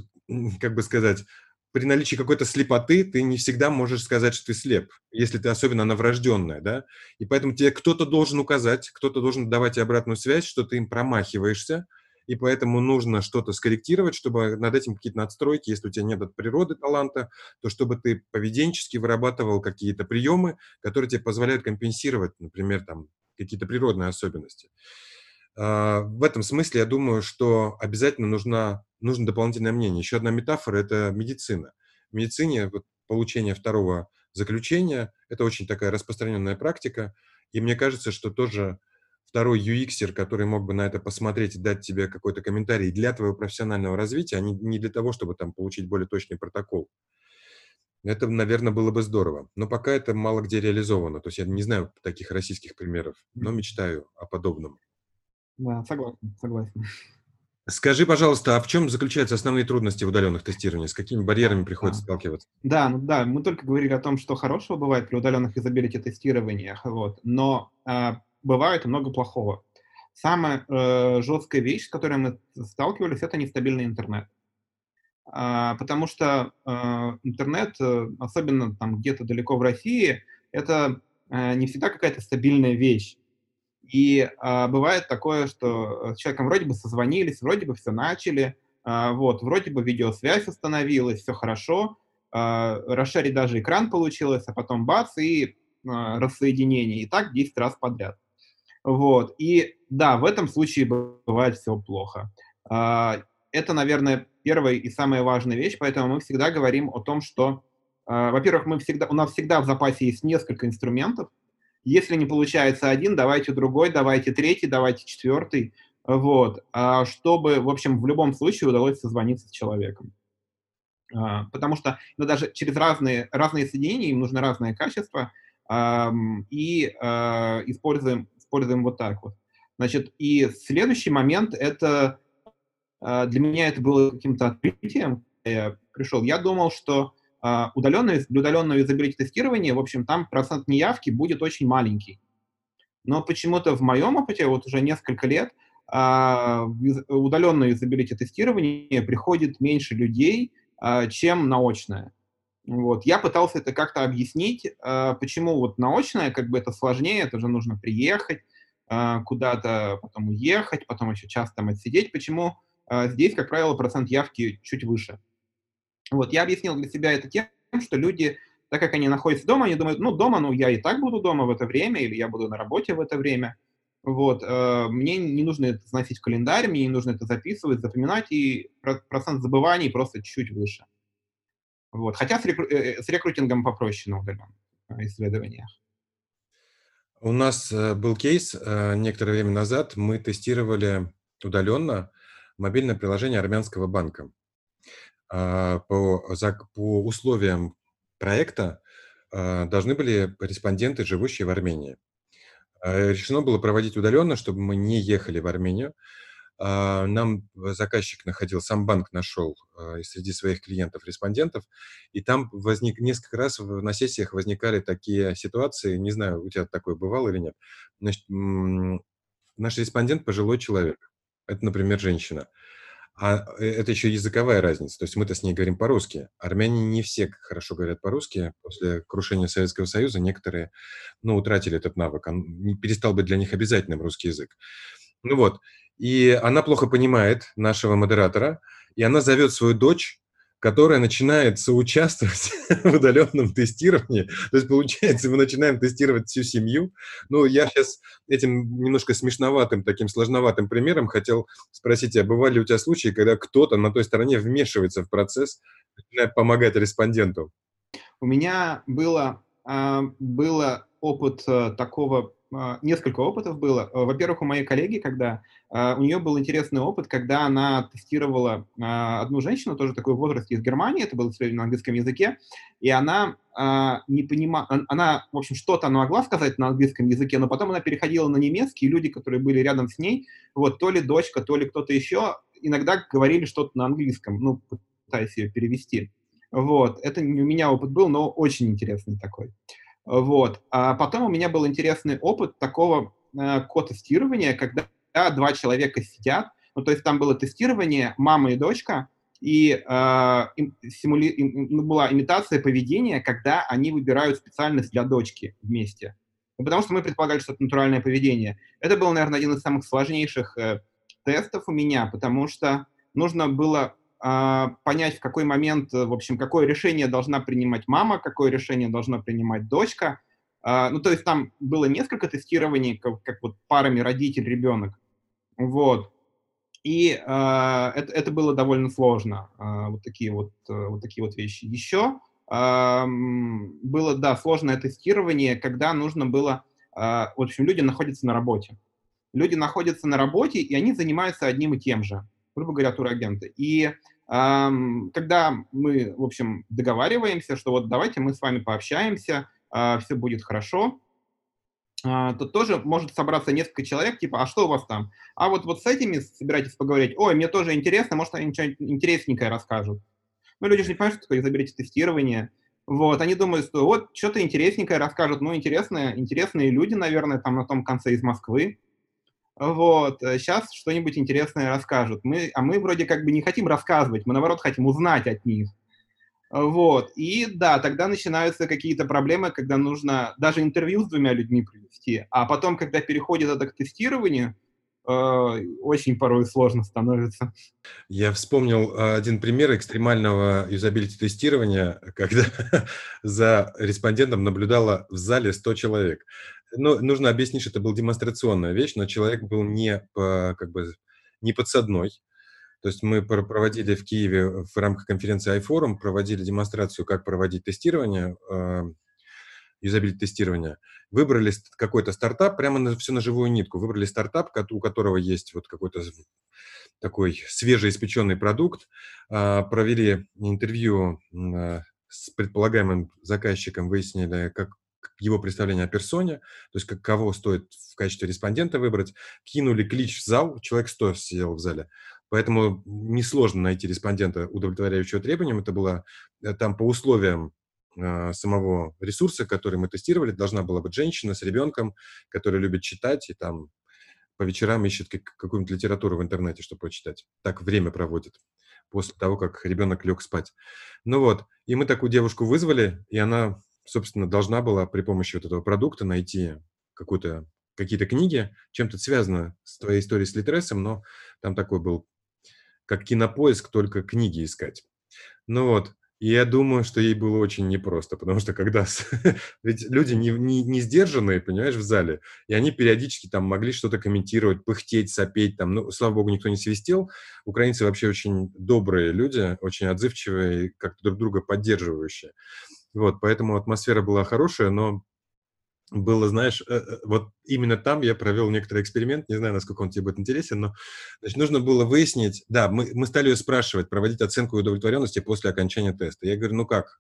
как бы сказать, при наличии какой-то слепоты ты не всегда можешь сказать, что ты слеп, если ты особенно она да, и поэтому тебе кто-то должен указать, кто-то должен давать тебе обратную связь, что ты им промахиваешься, и поэтому нужно что-то скорректировать, чтобы над этим какие-то надстройки, если у тебя нет от природы таланта, то чтобы ты поведенчески вырабатывал какие-то приемы, которые тебе позволяют компенсировать, например, там, какие-то природные особенности. А, в этом смысле я думаю, что обязательно нужна, нужно дополнительное мнение. Еще одна метафора – это медицина. В медицине вот, получение второго заключения – это очень такая распространенная практика, и мне кажется, что тоже второй UX, который мог бы на это посмотреть и дать тебе какой-то комментарий для твоего профессионального развития, а не, не для того, чтобы там получить более точный протокол. Это, наверное, было бы здорово. Но пока это мало где реализовано. То есть я не знаю таких российских примеров, но мечтаю о подобном. Да, согласен, согласен. Скажи, пожалуйста, а в чем заключаются основные трудности в удаленных тестированиях? С какими барьерами приходится да. сталкиваться? Да, ну да, мы только говорили о том, что хорошего бывает при удаленных изобилити тестированиях, вот, но э, бывает много плохого. Самая э, жесткая вещь, с которой мы сталкивались, это нестабильный интернет. А, потому что э, интернет, э, особенно там где-то далеко в России, это э, не всегда какая-то стабильная вещь. И а, бывает такое, что с человеком вроде бы созвонились, вроде бы все начали, а, вот, вроде бы видеосвязь установилась, все хорошо, а, расширить даже экран получилось, а потом бац, и а, рассоединение. И так 10 раз подряд. Вот. И да, в этом случае бывает все плохо. А, это, наверное, первая и самая важная вещь, поэтому мы всегда говорим о том, что, а, во-первых, мы всегда, у нас всегда в запасе есть несколько инструментов, если не получается один, давайте другой, давайте третий, давайте четвертый. Вот. А чтобы, в общем, в любом случае удалось созвониться с человеком. А, потому что ну, даже через разные, разные соединения им нужно разное качество, и а, используем, используем вот так вот. Значит, и следующий момент, это для меня это было каким-то открытием, я пришел. Я думал, что удаленное, для удаленного юзабилити тестирования, в общем, там процент неявки будет очень маленький. Но почему-то в моем опыте, вот уже несколько лет, удаленное юзабилити тестирование приходит меньше людей, а, чем наочное. Вот. Я пытался это как-то объяснить, а, почему вот наочное, как бы это сложнее, это же нужно приехать, а, куда-то потом уехать, потом еще часто там отсидеть, почему здесь, как правило, процент явки чуть выше. Вот, я объяснил для себя это тем, что люди, так как они находятся дома, они думают, ну, дома, ну, я и так буду дома в это время, или я буду на работе в это время, вот, э, мне не нужно это заносить в календарь, мне не нужно это записывать, запоминать, и процент забываний просто чуть-чуть выше. Вот. Хотя с, рекру... Э, э, с рекрутингом попроще на удаленных исследованиях. У нас был кейс некоторое время назад. Мы тестировали удаленно мобильное приложение армянского банка. А, по, по условиям проекта должны были респонденты, живущие в Армении. Э, решено было проводить удаленно, чтобы мы не ехали в Армению. А, нам заказчик находил, сам банк нашел среди своих клиентов-респондентов, и там возник несколько раз на сессиях возникали такие ситуации, не знаю, у тебя такое бывало или нет. Значит, наш респондент пожилой человек, это, например, женщина. А э, это еще языковая разница. То есть мы-то с ней говорим по-русски. Армяне не все хорошо говорят по-русски. После крушения Советского Союза некоторые, ну, утратили этот навык. Он перестал быть для них обязательным русский язык. Ну вот. И она плохо понимает нашего модератора, и она зовет свою дочь которая начинает соучаствовать в удаленном тестировании. То есть, получается, мы начинаем тестировать всю семью. Ну, я сейчас этим немножко смешноватым, таким сложноватым примером хотел спросить, а бывали ли у тебя случаи, когда кто-то на той стороне вмешивается в процесс, начинает помогать респонденту? У меня было, а, было опыт э, такого несколько опытов было. Э, во-первых, у моей коллеги, когда а, у нее был интересный опыт, когда она тестировала а, одну женщину, тоже такой в возрасте из Германии, это было на английском языке, и она не понимала, она, в общем, что-то она могла сказать на английском языке, но потом она переходила на немецкий, и люди, которые были рядом с ней, вот, то ли дочка, то ли кто-то еще, иногда говорили что-то на английском, ну, пытаясь ее перевести. Вот, это у меня опыт был, но очень интересный такой. Вот. А потом у меня был интересный опыт такого э, ко-тестирования, когда два человека сидят, ну, то есть там было тестирование мама и дочка, и э, симули... им, ну, была имитация поведения, когда они выбирают специальность для дочки вместе. Ну, потому что мы предполагали, что это натуральное поведение. Это был, наверное, один из самых сложнейших э, тестов у меня, потому что нужно было понять, в какой момент, э, в общем, какое решение должна принимать мама, какое решение должна принимать дочка. А, ну, то есть там было несколько тестирований, как, как вот парами родитель-ребенок. Вот. И э, это, это было довольно сложно, э, вот, такие вот, э, вот такие вот вещи. Еще э, было, да, сложное тестирование, когда нужно было, э, в общем, люди находятся на работе. Люди находятся на работе, и они занимаются одним и тем же грубо говоря, турагенты. И эм, когда мы, в общем, договариваемся, что вот давайте мы с вами пообщаемся, э, все будет хорошо, э, то тоже может собраться несколько человек, типа, а что у вас там? А вот, вот с этими собираетесь поговорить? Ой, мне тоже интересно, может, они что-нибудь интересненькое расскажут. Ну, люди же не понимают, что такое заберите тестирование. Вот, они думают, что вот что-то интересненькое расскажут. Ну, интересные, интересные люди, наверное, там на том конце из Москвы. Вот, сейчас э, что-нибудь интересное расскажут. Мы, а мы вроде как бы не хотим рассказывать, мы наоборот хотим узнать от них. Вот, и да, тогда начинаются какие-то проблемы, когда нужно даже интервью с двумя людьми провести, а потом, когда переходит это к тестированию, э, очень порой сложно становится. Я вспомнил э, один пример экстремального юзабилити-тестирования, когда за респондентом наблюдало в зале 100 человек ну, нужно объяснить, что это была демонстрационная вещь, но человек был не, по, как бы, не подсадной. То есть мы проводили в Киеве в рамках конференции iForum, проводили демонстрацию, как проводить тестирование. юзабилити-тестирования, выбрали какой-то стартап, прямо на, все на живую нитку, выбрали стартап, у которого есть вот какой-то такой свежеиспеченный продукт, а, провели интервью а, с предполагаемым заказчиком, выяснили, как его представление о персоне, то есть как, кого стоит в качестве респондента выбрать, кинули клич в зал, человек 100 сидел в зале, поэтому несложно найти респондента, удовлетворяющего требованиям, это было э, там по условиям э, самого ресурса, который мы тестировали, должна была быть женщина с ребенком, которая любит читать и там по вечерам ищет какую-нибудь литературу в интернете, чтобы прочитать. Так время проводит после того, как ребенок лег спать. Ну вот, и мы такую девушку вызвали, и она, собственно, должна была при помощи вот этого продукта найти какую-то какие-то книги, чем-то связано с твоей историей с Литресом, но там такой был, как кинопоиск, только книги искать. Ну вот, и я думаю, что ей было очень непросто, потому что когда... Ведь люди не, не, не сдержанные, понимаешь, в зале, и они периодически там могли что-то комментировать, пыхтеть, сопеть, там, ну, слава богу, никто не свистел. Украинцы вообще очень добрые люди, очень отзывчивые, как-то друг друга поддерживающие. Вот, поэтому атмосфера была хорошая, но было, знаешь, э, э, вот именно там я провел некоторый эксперимент, не знаю, насколько он тебе будет интересен, но значит, нужно было выяснить, да, мы, мы стали ее спрашивать, проводить оценку удовлетворенности после окончания теста. Я говорю, ну как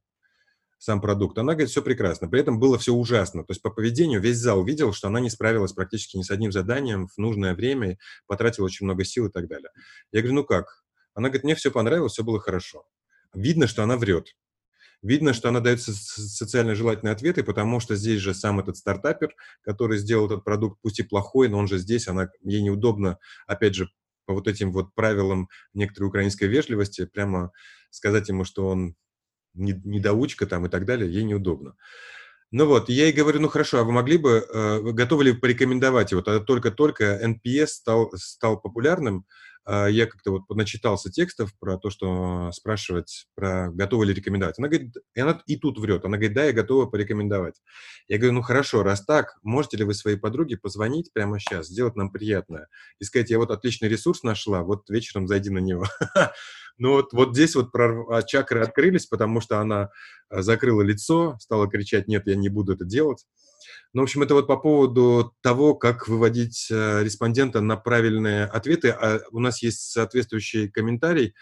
сам продукт? Она говорит, все прекрасно. При этом было все ужасно. То есть по поведению весь зал видел, что она не справилась практически ни с одним заданием в нужное время, потратила очень много сил и так далее. Я говорю, ну как? Она говорит, мне все понравилось, все было хорошо. Видно, что она врет. Видно, что она дает социально желательные ответы, потому что здесь же сам этот стартапер, который сделал этот продукт, пусть и плохой, но он же здесь, она, ей неудобно, опять же, по вот этим вот правилам некоторой украинской вежливости, прямо сказать ему, что он недоучка там и так далее, ей неудобно. Ну вот, я ей говорю, ну хорошо, а вы могли бы, э, готовы ли порекомендовать его? Тогда только-только NPS стал, стал популярным, я как-то вот начитался текстов про то, что спрашивать про готовы ли рекомендовать. Она говорит, и она и тут врет. Она говорит, да, я готова порекомендовать. Я говорю, ну хорошо, раз так, можете ли вы своей подруге позвонить прямо сейчас, сделать нам приятное и сказать, я вот отличный ресурс нашла, вот вечером зайди на него. Ну вот, вот здесь вот а, чакры открылись, потому что она а, закрыла лицо, стала кричать, нет, я не буду это делать. Ну, в общем, это вот по поводу того, как выводить э, респондента на правильные ответы. А у нас есть соответствующий комментарий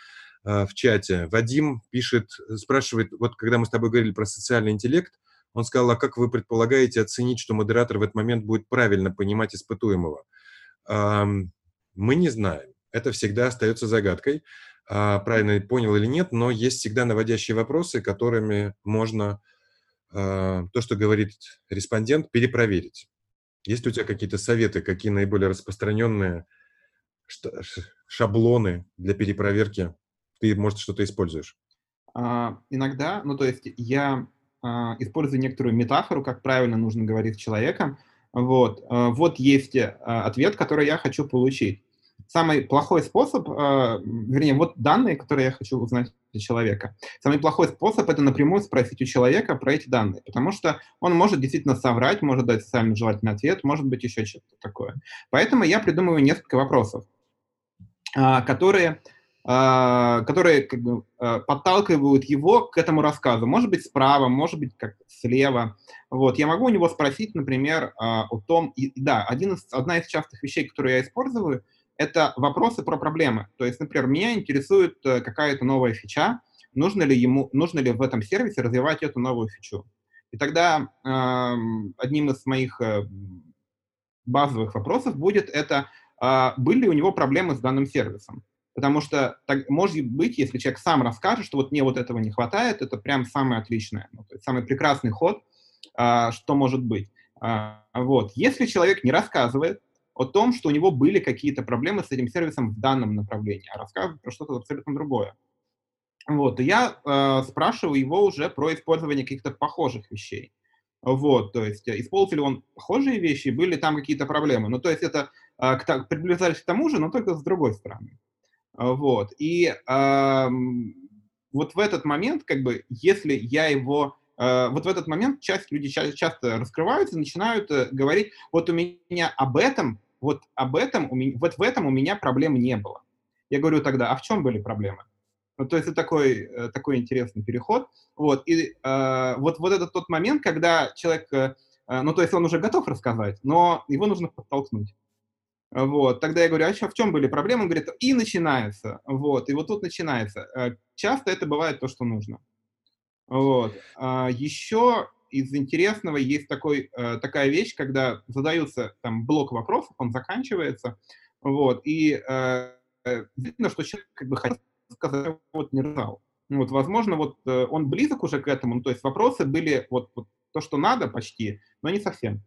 э, в чате. Вадим пишет, спрашивает, вот когда мы с тобой говорили про социальный интеллект, он сказал, а как вы предполагаете оценить, что модератор в этот момент будет правильно понимать испытуемого? Мы не знаем. Это всегда остается загадкой, а, правильно понял или нет, но есть всегда наводящие вопросы, которыми можно то, что говорит респондент, перепроверить. Есть ли у тебя какие-то советы, какие наиболее распространенные шаблоны для перепроверки? Ты, может, что-то используешь? А, иногда, ну, то есть я а, использую некоторую метафору, как правильно нужно говорить с человеком. Вот, а, вот есть а, ответ, который я хочу получить самый плохой способ, э, вернее, вот данные, которые я хочу узнать у человека. Самый плохой способ — это напрямую спросить у человека про эти данные, потому что он может действительно соврать, может дать социально желательный ответ, может быть еще что-то такое. Поэтому я придумываю несколько вопросов, э, которые э, которые как бы, э, подталкивают его к этому рассказу. Может быть, справа, может быть, как слева. Вот. Я могу у него спросить, например, о том... И, да, один из, одна из частых вещей, которые я использую — это вопросы про проблемы. То есть, например, меня интересует э, какая-то новая фича, нужно ли, ему, нужно ли в этом сервисе развивать эту новую фичу. И тогда э, одним из моих э, базовых вопросов будет это, э, были ли у него проблемы с данным сервисом. Потому что, так, может быть, если человек сам расскажет, что вот мне вот этого не хватает, это прям самое отличное, ну, самый прекрасный ход, э, что может быть. Э, вот. Если человек не рассказывает, о том, что у него были какие-то проблемы с этим сервисом в данном направлении, а рассказывает про что-то абсолютно другое. Вот, и я э, спрашиваю его уже про использование каких-то похожих вещей. Вот, то есть э, использовали он похожие вещи, были там какие-то проблемы. Ну, то есть это э, к, приближались к тому же, но только с другой стороны. Вот, и э, вот в этот момент, как бы, если я его э, вот в этот момент часть людей часто раскрываются, начинают э, говорить, вот у меня об этом вот об этом, у меня, вот в этом у меня проблем не было. Я говорю тогда, а в чем были проблемы? Ну, то есть это такой, э, такой интересный переход. Вот, и э, вот, вот это тот момент, когда человек, э, э, ну, то есть он уже готов рассказать, но его нужно подтолкнуть. Вот, тогда я говорю, а что, в чем были проблемы? Он говорит, и начинается. Вот, и вот тут начинается. Э, часто это бывает то, что нужно. Вот. А еще из интересного есть такой, э, такая вещь, когда задаются там блок вопросов, он заканчивается, вот, и э, видно, что человек как бы хотел сказать, вот не рассказал. Вот, возможно, вот э, он близок уже к этому, ну, то есть вопросы были вот, вот то, что надо почти, но не совсем.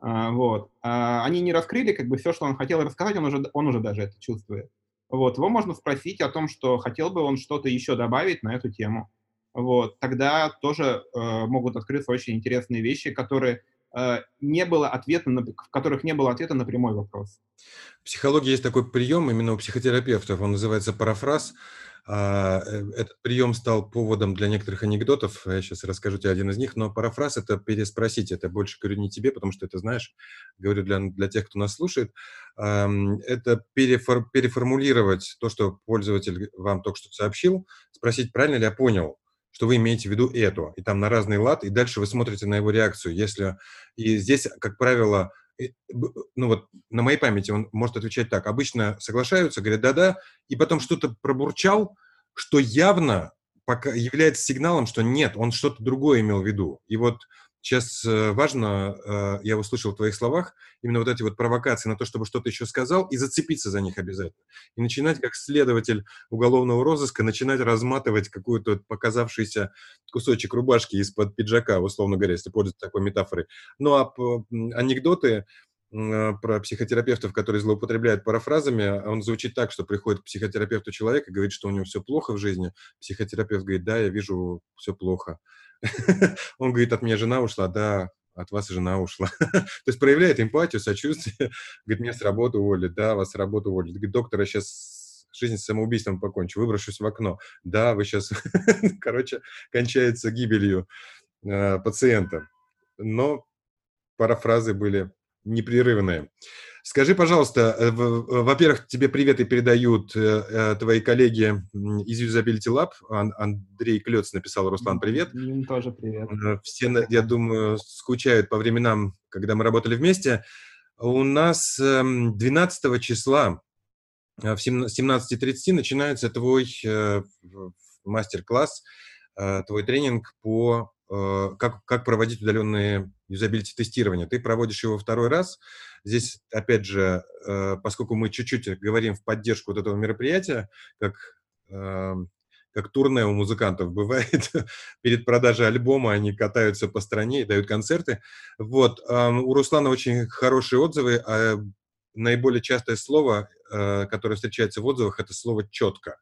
А, вот. А, они не раскрыли как бы все, что он хотел рассказать, он уже, он уже даже это чувствует. Вот. Его можно спросить о том, что хотел бы он что-то еще добавить на эту тему. Вот. Тогда тоже э, могут открыться очень интересные вещи, которые э, не было ответа на, в которых не было ответа на прямой вопрос. В психологии есть такой прием именно у психотерапевтов, он называется парафраз. А, э, этот прием стал поводом для некоторых анекдотов. Я сейчас расскажу тебе один из них. Но парафраз – это переспросить. Это больше говорю не тебе, потому что это знаешь. Говорю для, для тех, кто нас слушает. Это перефор, переформулировать то, что пользователь вам только что сообщил, спросить, правильно ли я понял, что вы имеете в виду это. И там на разный лад, и дальше вы смотрите на его реакцию. Если... И здесь, как правило, ну вот на моей памяти он может отвечать так. Обычно соглашаются, говорят «да-да», и потом что-то пробурчал, что явно пока является сигналом, что нет, он что-то другое имел в виду. И вот сейчас э, важно, э, я услышал в твоих словах, именно вот эти вот провокации на то, чтобы что-то еще сказал, и зацепиться за них обязательно. И начинать, как следователь уголовного розыска, начинать разматывать какую-то показавшийся кусочек рубашки из-под пиджака, условно говоря, если пользоваться такой метафорой. Ну а анекдоты, э, про психотерапевтов, которые злоупотребляют парафразами, он звучит так, что приходит к психотерапевту человек и говорит, что у него все плохо в жизни. Психотерапевт говорит, да, я вижу, все плохо. Он говорит, от меня жена ушла, да, от вас жена ушла. То есть проявляет эмпатию, сочувствие. Говорит, меня с работы уволили, да, вас с работы уволили. Говорит, доктор, я сейчас жизнь самоубийством покончу, выброшусь в окно. Да, вы сейчас, короче, кончается гибелью э, пациента. Но парафразы были непрерывные. Скажи, пожалуйста, э, во-первых, тебе приветы передают э, э, твои коллеги из Usability Lab. Андрей Клец написал, Руслан, привет. Им тоже привет. Все, я думаю, скучают по временам, когда мы работали вместе. У нас 12 эм, числа в 17.30 начинается твой мастер-класс, твой тренинг по как, как проводить удаленные юзабилити-тестирования. Ты проводишь его второй раз. Здесь, опять же, э, поскольку мы чуть-чуть говорим в поддержку вот этого мероприятия, как, эм, как турне у музыкантов бывает, перед продажей альбома они катаются по стране и дают концерты. Вот, эм, у Руслана очень хорошие отзывы, а наиболее частое слово, э, которое встречается в отзывах, это слово «четко».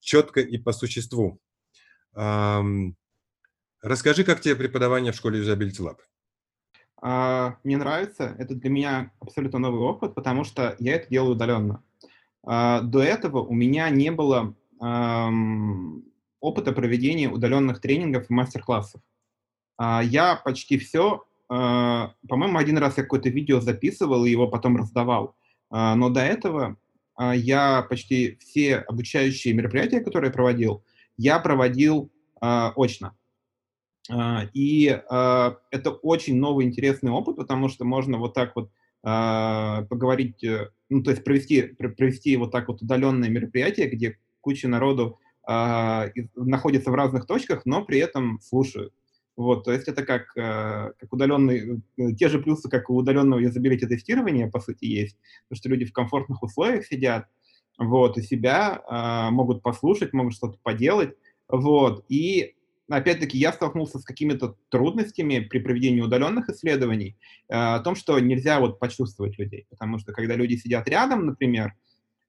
Четко и по существу. Эм, расскажи, как тебе преподавание в школе Usability Lab? А, мне нравится. Это для меня абсолютно новый опыт, потому что я это делаю удаленно. А, до этого у меня не было опыта проведения удаленных тренингов и мастер-классов. А, я почти все, по-моему, один раз я какое-то видео записывал и его потом раздавал. Но до этого я почти все обучающие мероприятия, которые проводил, я проводил очно. А, и а, это очень новый интересный опыт, потому что можно вот так вот а, поговорить, э, ну, то есть провести, провести вот так вот удаленное мероприятие, где куча народу находится в разных точках, но при этом слушают. Вот, то есть это как, как удаленный, э, те же плюсы, как у удаленного юзабилити тестирования, по сути, есть, потому что люди в комфортных условиях сидят, вот, и себя могут послушать, могут что-то поделать, вот, и опять-таки, я столкнулся с какими-то трудностями при проведении удаленных исследований э, о том, что нельзя вот почувствовать людей, потому что когда люди сидят рядом, например,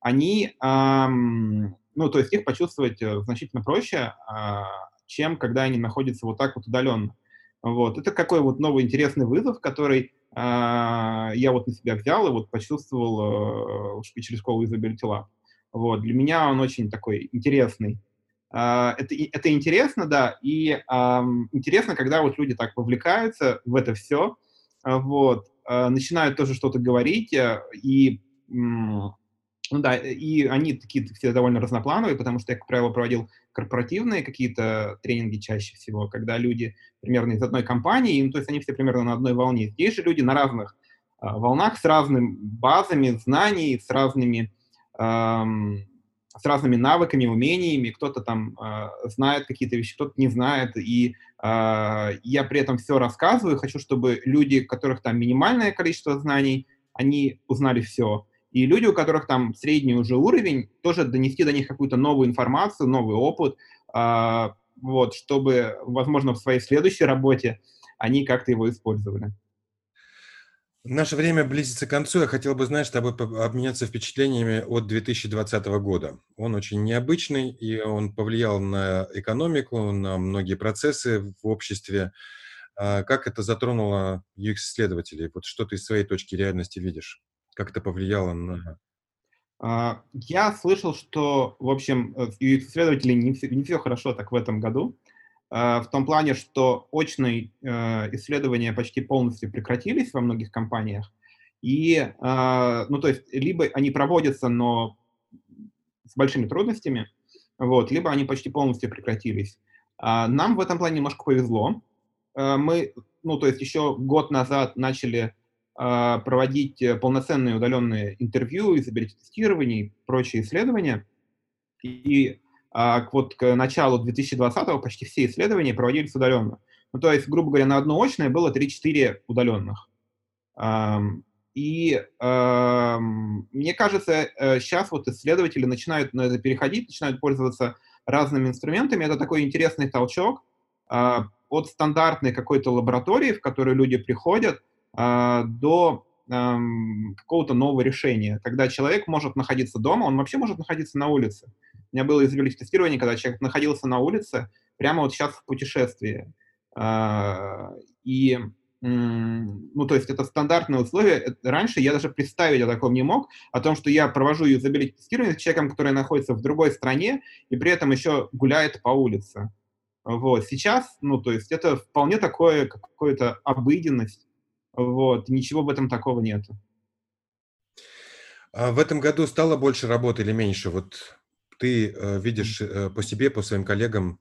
они, эм, ну, то есть их почувствовать э, значительно проще, э, чем когда они находятся вот так вот удаленно. Вот. Это какой вот новый интересный вызов, который э, я вот на себя взял и вот почувствовал э, через школу Usability Lab. Вот. Для меня он очень такой интересный. А, это, это интересно, да, и um, интересно, когда вот люди так вовлекаются в это все, а, вот, uh, начинают тоже что-то говорить, uh, и Ну да, и они такие все довольно разноплановые, потому что я, как правило, проводил корпоративные какие-то тренинги чаще всего, когда люди примерно из одной компании, ну, то есть они все примерно на одной волне. Здесь же люди на разных а, волнах с разными базами знаний, с разными, эм, с разными навыками, умениями. Кто-то там э, знает какие-то вещи, кто-то не знает. И э, я при этом все рассказываю. Хочу, чтобы люди, у которых там минимальное количество знаний, они узнали все. И люди, у которых там средний уже уровень, тоже донести до них какую-то новую информацию, новый опыт, э, вот, чтобы, возможно, в своей следующей работе они как-то его использовали. Наше время близится к концу. Я хотел бы, знаешь, с тобой обменяться впечатлениями от 2020 года. Он очень необычный, и он повлиял на экономику, на многие процессы в обществе. А как это затронуло UX-исследователей? Вот что ты из своей точки реальности видишь? Как это повлияло на... А, я слышал, что, в общем, э, UX-исследователей не, не все хорошо так в этом году. Э, в том плане, что очные э, исследования почти полностью прекратились во многих компаниях. И, э, ну, то есть, либо они проводятся, но с большими трудностями, вот, либо они почти полностью прекратились. А нам в этом плане немножко повезло. Мы, ну, то есть еще год назад начали проводить полноценные удаленные интервью, изобретение и прочие исследования. И а вот к началу 2020-го почти все исследования проводились удаленно. Ну, то есть, грубо говоря, на одно очное было 3-4 удаленных. И мне кажется, сейчас э, вот исследователи начинают на это переходить, начинают пользоваться разными инструментами. Это такой интересный толчок а, от стандартной какой-то лаборатории, в которую люди приходят, а, до какого-то нового решения, когда человек может находиться дома, он вообще может находиться на улице. У меня было изобилить-тестирование, когда человек находился на улице, прямо вот сейчас в путешествии. А, и, ну, то есть это стандартные условия. Раньше я даже представить о таком не мог, о том, что я провожу юзабилити-тестирование с человеком, который находится в другой стране и при этом еще гуляет по улице. Вот. Сейчас, ну, то есть это вполне такое, какое-то обыденность. Вот. Ничего в этом такого нет. А в этом году стало больше работы или меньше? Вот ты э, видишь э, по себе, по своим коллегам,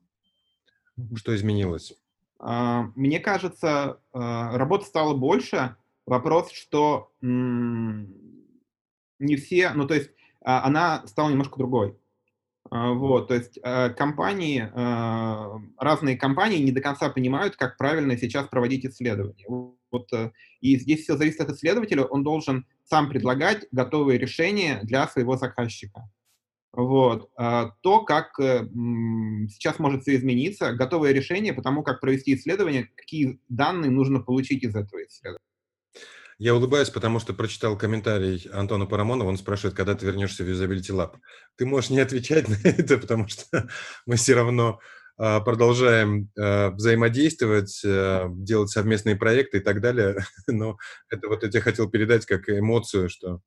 что изменилось? А, мне кажется, э, работы стало больше. Вопрос, что не все, ну то есть а, она стала немножко другой. А, вот, то есть компании, разные компании не до конца понимают, как правильно сейчас проводить исследования. Вот, и здесь все зависит от исследователя, он должен сам предлагать готовые решения для своего заказчика. Вот. А, то, как э, сейчас может все измениться, готовое решение по тому, как провести исследование, какие данные нужно получить из этого исследования. Я улыбаюсь, потому что прочитал комментарий Антона Парамонова. Он спрашивает, когда ты вернешься в Usability Lab. Ты можешь не отвечать на это, потому что мы все равно а, продолжаем а, взаимодействовать, делать совместные проекты и так далее. Но это вот я тебе хотел передать как эмоцию, что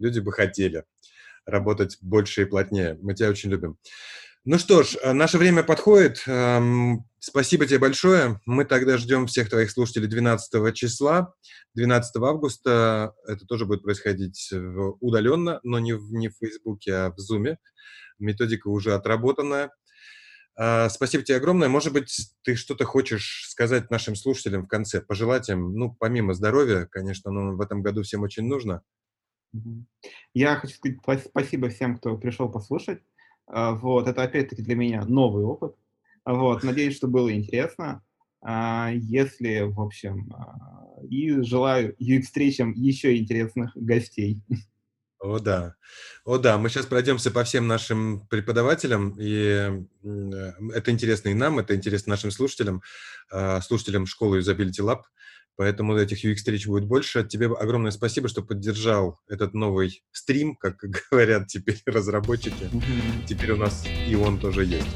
люди бы хотели работать больше и плотнее. Мы тебя очень любим. Ну что ж, э, наше время подходит. Эм, спасибо тебе большое. Мы тогда ждем всех твоих слушателей 12 числа, 12 августа. Это тоже будет происходить удаленно, но не в, не в Фейсбуке, а в Зуме. Методика уже отработанная. Э, спасибо тебе огромное. Может быть, ты что-то хочешь сказать нашим слушателям в конце, пожелать им, ну, помимо здоровья, конечно, но в этом году всем очень нужно – я хочу сказать спасибо всем, кто пришел послушать. А, вот, это опять-таки для меня новый опыт. Вот, надеюсь, что было интересно. А, если, в общем, а, и желаю и встречам еще интересных гостей. О, да. О, да. Мы сейчас пройдемся по всем нашим преподавателям, и это интересно и нам, это интересно нашим слушателям, слушателям школы Usability Lab. Поэтому этих UX-встреч будет больше. Тебе огромное спасибо, что поддержал этот новый стрим, как говорят теперь разработчики. Теперь у нас и он тоже есть.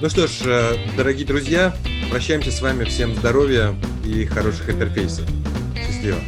Ну что ж, э, дорогие друзья, прощаемся с вами. Всем здоровья и хороших интерфейсов. Счастливо.